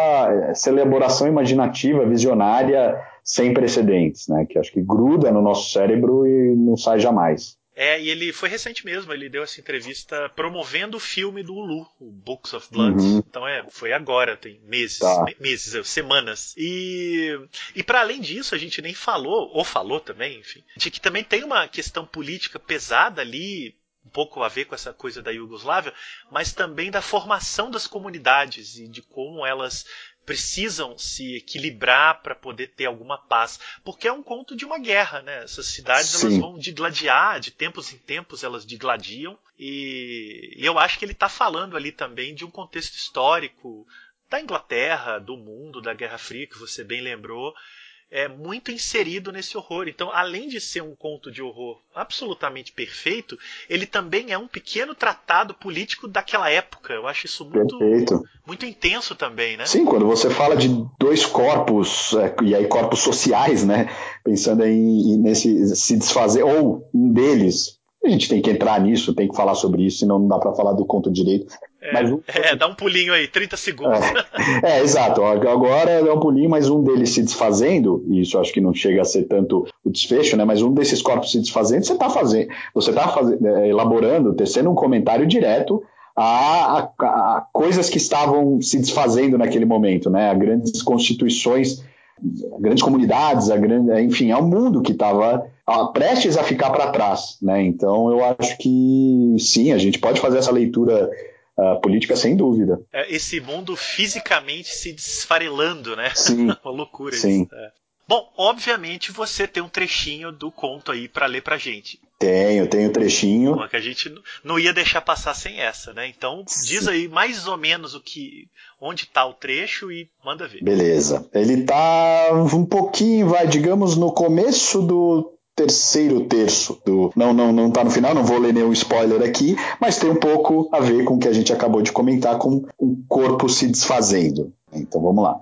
essa elaboração imaginativa, visionária, sem precedentes, né? Que acho que gruda no nosso cérebro e não sai jamais. É, e ele foi recente mesmo, ele deu essa entrevista promovendo o filme do Hulu, o Books of Blood. Uhum. Então é, foi agora, tem meses, tá. meses, semanas. E, e para além disso, a gente nem falou, ou falou também, enfim, de que também tem uma questão política pesada ali, um pouco a ver com essa coisa da Iugoslávia, mas também da formação das comunidades e de como elas precisam se equilibrar para poder ter alguma paz, porque é um conto de uma guerra, né? Essas cidades Sim. elas vão digladiar, de tempos em tempos elas digladiam, e, e eu acho que ele está falando ali também de um contexto histórico da Inglaterra, do mundo, da Guerra Fria, que você bem lembrou, é muito inserido nesse horror. Então, além de ser um conto de horror absolutamente perfeito, ele também é um pequeno tratado político daquela época. Eu acho isso muito, Perfeito. muito intenso também, né? Sim, quando você fala de dois corpos, é, e aí corpos sociais, né? Pensando em, nesse se desfazer, ou um deles a gente tem que entrar nisso, tem que falar sobre isso, senão não dá para falar do conto direito. É, mas um... é, dá um pulinho aí, 30 segundos. É, é, exato. Agora dá um pulinho, mas um deles se desfazendo, e isso acho que não chega a ser tanto o desfecho, né? Mas um desses corpos se desfazendo, você está fazendo, você está é, elaborando, tecendo um comentário direto a, a, a, coisas que estavam se desfazendo naquele momento, né? A grandes constituições, grandes comunidades, a grande, enfim, é um mundo que estava prestes a ficar para trás, né? Então eu acho que sim, a gente pode fazer essa leitura uh, política sem dúvida. É, esse mundo fisicamente se desfarelando, né? Sim. Uma loucura sim. isso. É. Bom, obviamente você tem um trechinho do conto aí para ler pra gente. Tenho, tenho trechinho. Porque a gente não ia deixar passar sem essa, né? Então diz aí mais ou menos o que, onde está o trecho e manda ver. Beleza. Ele tá um pouquinho, vai, digamos, no começo do terceiro terço do. Não, não, não tá no final, não vou ler nenhum spoiler aqui, mas tem um pouco a ver com o que a gente acabou de comentar, com o corpo se desfazendo. Então vamos lá.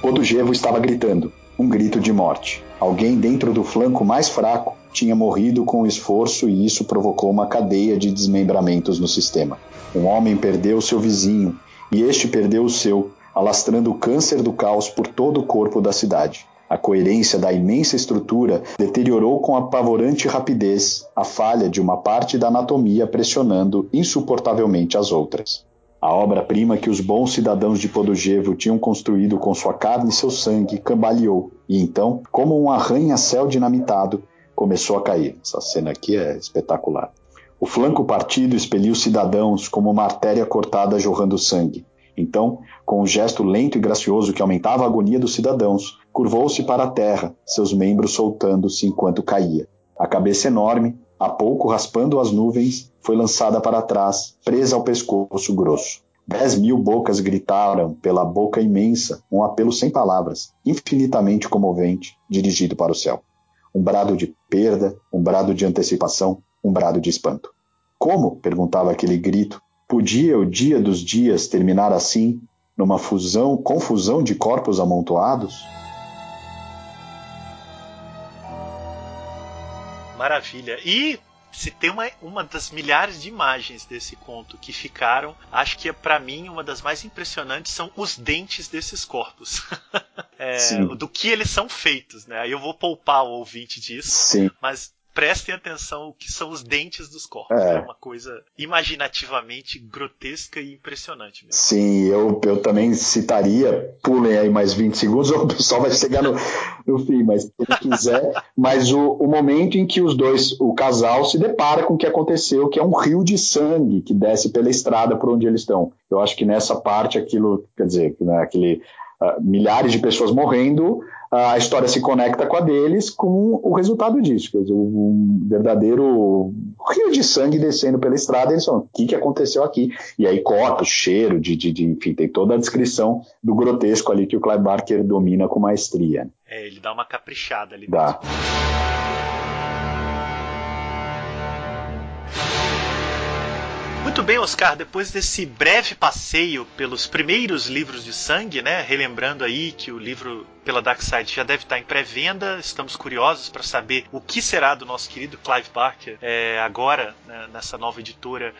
Podujevo estava gritando, um grito de morte. Alguém dentro do flanco mais fraco tinha morrido com esforço e isso provocou uma cadeia de desmembramentos no sistema. Um homem perdeu seu vizinho e este perdeu o seu, alastrando o câncer do caos por todo o corpo da cidade. A coerência da imensa estrutura deteriorou com apavorante rapidez a falha de uma parte da anatomia pressionando insuportavelmente as outras. A obra-prima que os bons cidadãos de Podojevo tinham construído com sua carne e seu sangue cambaleou, e então, como um arranha-céu dinamitado, começou a cair. Essa cena aqui é espetacular. O flanco partido expeliu cidadãos como uma artéria cortada jorrando sangue. Então, com um gesto lento e gracioso que aumentava a agonia dos cidadãos, curvou-se para a terra, seus membros soltando-se enquanto caía. A cabeça enorme, a pouco raspando as nuvens, foi lançada para trás, presa ao pescoço grosso. Dez mil bocas gritaram pela boca imensa um apelo sem palavras, infinitamente comovente, dirigido para o céu. Um brado de perda, um brado de antecipação, um brado de espanto. Como, perguntava aquele grito, Podia o dia dos dias terminar assim, numa fusão, confusão de corpos amontoados? Maravilha. E se tem uma, uma das milhares de imagens desse conto que ficaram, acho que é para mim uma das mais impressionantes são os dentes desses corpos. é, do que eles são feitos, né? Aí eu vou poupar o ouvinte disso, Sim. mas prestem atenção o que são os dentes dos corpos. É, é uma coisa imaginativamente grotesca e impressionante mesmo. Sim, eu, eu também citaria, pulem aí mais 20 segundos, o pessoal vai chegar no, no fim, mas se ele quiser, mas o, o momento em que os dois, o casal, se depara com o que aconteceu, que é um rio de sangue que desce pela estrada por onde eles estão. Eu acho que nessa parte aquilo, quer dizer, né, aquele uh, milhares de pessoas morrendo, a história se conecta com a deles com o resultado disso. Quer dizer, um verdadeiro rio de sangue descendo pela estrada. Eles falam: o que, que aconteceu aqui? E aí corta o cheiro, de, de, de, enfim, tem toda a descrição do grotesco ali que o Clive Barker domina com maestria. É, ele dá uma caprichada ali. Dá. Muito bem, Oscar, depois desse breve passeio pelos primeiros livros de sangue, né, relembrando aí que o livro pela Dark Side já deve estar em pré-venda, estamos curiosos para saber o que será do nosso querido Clive Barker é, agora, né, nessa nova editora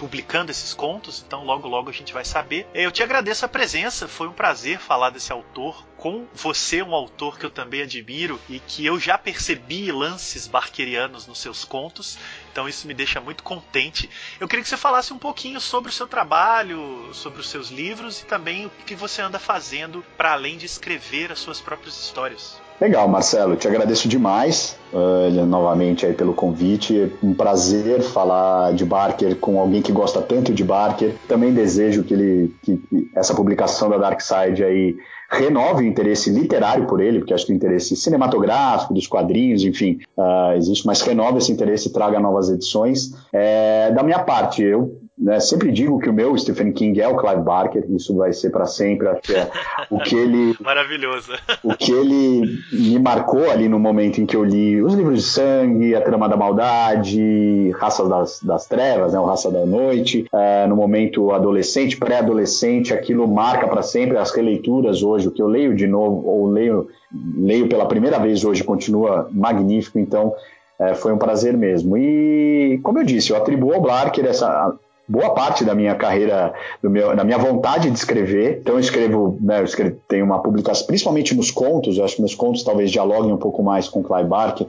publicando esses contos, então logo logo a gente vai saber. Eu te agradeço a presença, foi um prazer falar desse autor com você, um autor que eu também admiro e que eu já percebi lances barquerianos nos seus contos, então isso me deixa muito contente. Eu queria que você falasse um pouquinho sobre o seu trabalho, sobre os seus livros e também o que você anda fazendo para além de escrever as suas próprias histórias. Legal, Marcelo, te agradeço demais uh, novamente aí pelo convite. Um prazer falar de Barker com alguém que gosta tanto de Barker. Também desejo que ele que, que essa publicação da Dark Side aí renove o interesse literário por ele, porque acho que o interesse cinematográfico, dos quadrinhos, enfim, uh, existe, mas renove esse interesse e traga novas edições. É, da minha parte, eu né, sempre digo que o meu Stephen King é o Clive Barker, isso vai ser para sempre. Acho que é o que ele. Maravilhoso. O que ele me marcou ali no momento em que eu li os livros de sangue, A Trama da Maldade, Raça das, das Trevas, né, o Raça da Noite, é, no momento adolescente, pré-adolescente, aquilo marca para sempre as releituras hoje, o que eu leio de novo, ou leio, leio pela primeira vez hoje, continua magnífico, então. É, foi um prazer mesmo. E, como eu disse, eu atribuo ao Barker essa boa parte da minha carreira, meu, da minha vontade de escrever. Então eu escrevo, né, eu escrevo, tenho uma publicação, principalmente nos contos, eu acho que meus contos talvez dialoguem um pouco mais com Clive Barker,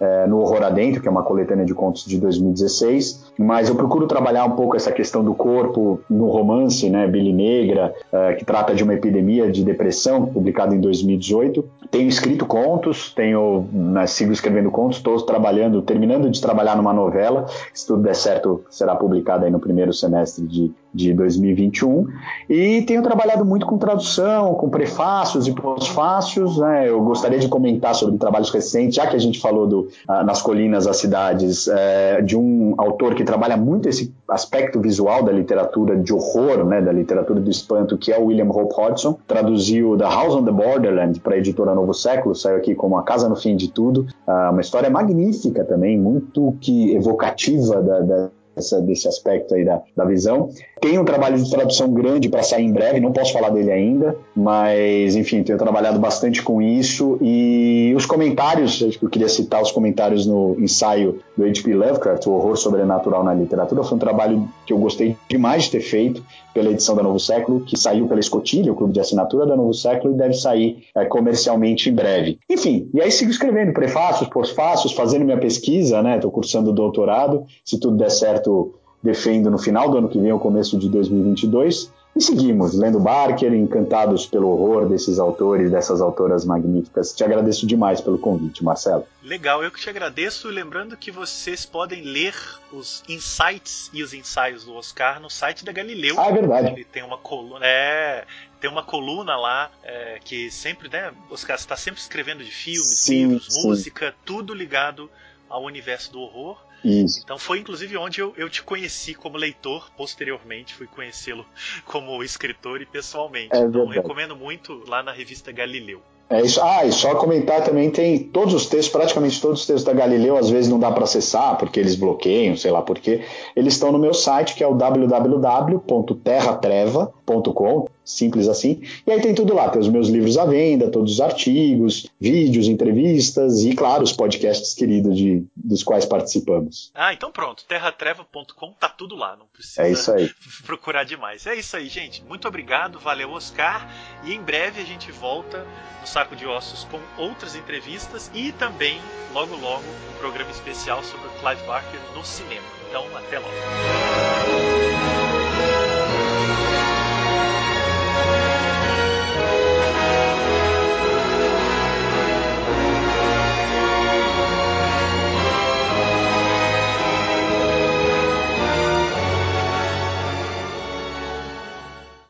é, no Horror Adentro, que é uma coletânea de contos de 2016, mas eu procuro trabalhar um pouco essa questão do corpo no romance, né, Billy Negra, é, que trata de uma epidemia de depressão, publicado em 2018. Tenho escrito contos, tenho, né, sigo escrevendo contos, estou trabalhando, terminando de trabalhar numa novela, se tudo der certo, será publicada aí no primeiro semestre de de 2021 e tenho trabalhado muito com tradução, com prefácios e pós-fácios. Né? Eu gostaria de comentar sobre trabalhos recentes, já que a gente falou do ah, Nas Colinas, as Cidades, é, de um autor que trabalha muito esse aspecto visual da literatura de horror, né, da literatura do espanto, que é o William Hope Hodgson. Traduziu The House on the Borderland para a editora Novo Século, saiu aqui como A Casa no Fim de Tudo. Ah, uma história magnífica também, muito que evocativa da, da essa, desse aspecto aí da, da visão. Tem um trabalho de tradução grande para sair em breve, não posso falar dele ainda, mas enfim, tenho trabalhado bastante com isso. E os comentários, eu queria citar os comentários no ensaio do H.P. Lovecraft, O Horror Sobrenatural na Literatura, foi um trabalho que eu gostei demais de ter feito pela edição da Novo Século, que saiu pela Escotilha, o clube de assinatura da Novo Século, e deve sair é, comercialmente em breve. Enfim, e aí sigo escrevendo prefácios, pós-fácios, fazendo minha pesquisa, né? Estou cursando doutorado, se tudo der certo, defendo no final do ano que vem, ou começo de 2022. E seguimos, lendo Barker, encantados pelo horror desses autores, dessas autoras magníficas. Te agradeço demais pelo convite, Marcelo. Legal, eu que te agradeço. Lembrando que vocês podem ler os insights e os ensaios do Oscar no site da Galileu. Ah, é verdade. Ele tem uma coluna. É, tem uma coluna lá é, que sempre, né? Oscar está sempre escrevendo de filmes, sim, livros, sim. música, tudo ligado ao universo do horror. Isso. Então foi inclusive onde eu, eu te conheci como leitor, posteriormente fui conhecê-lo como escritor e pessoalmente. É então recomendo muito lá na revista Galileu. É isso. Ah, e só comentar também tem todos os textos, praticamente todos os textos da Galileu, às vezes não dá para acessar porque eles bloqueiam, sei lá por quê. Eles estão no meu site que é o www.terratreva.com simples assim. E aí tem tudo lá, tem os meus livros à venda, todos os artigos, vídeos, entrevistas e, claro, os podcasts queridos de, dos quais participamos. Ah, então pronto, terratreva.com tá tudo lá, não precisa é isso aí. procurar demais. É isso aí, gente. Muito obrigado, valeu, Oscar. E em breve a gente volta no Saco de Ossos com outras entrevistas e também, logo logo, um programa especial sobre o Clive Barker no cinema. Então, até logo.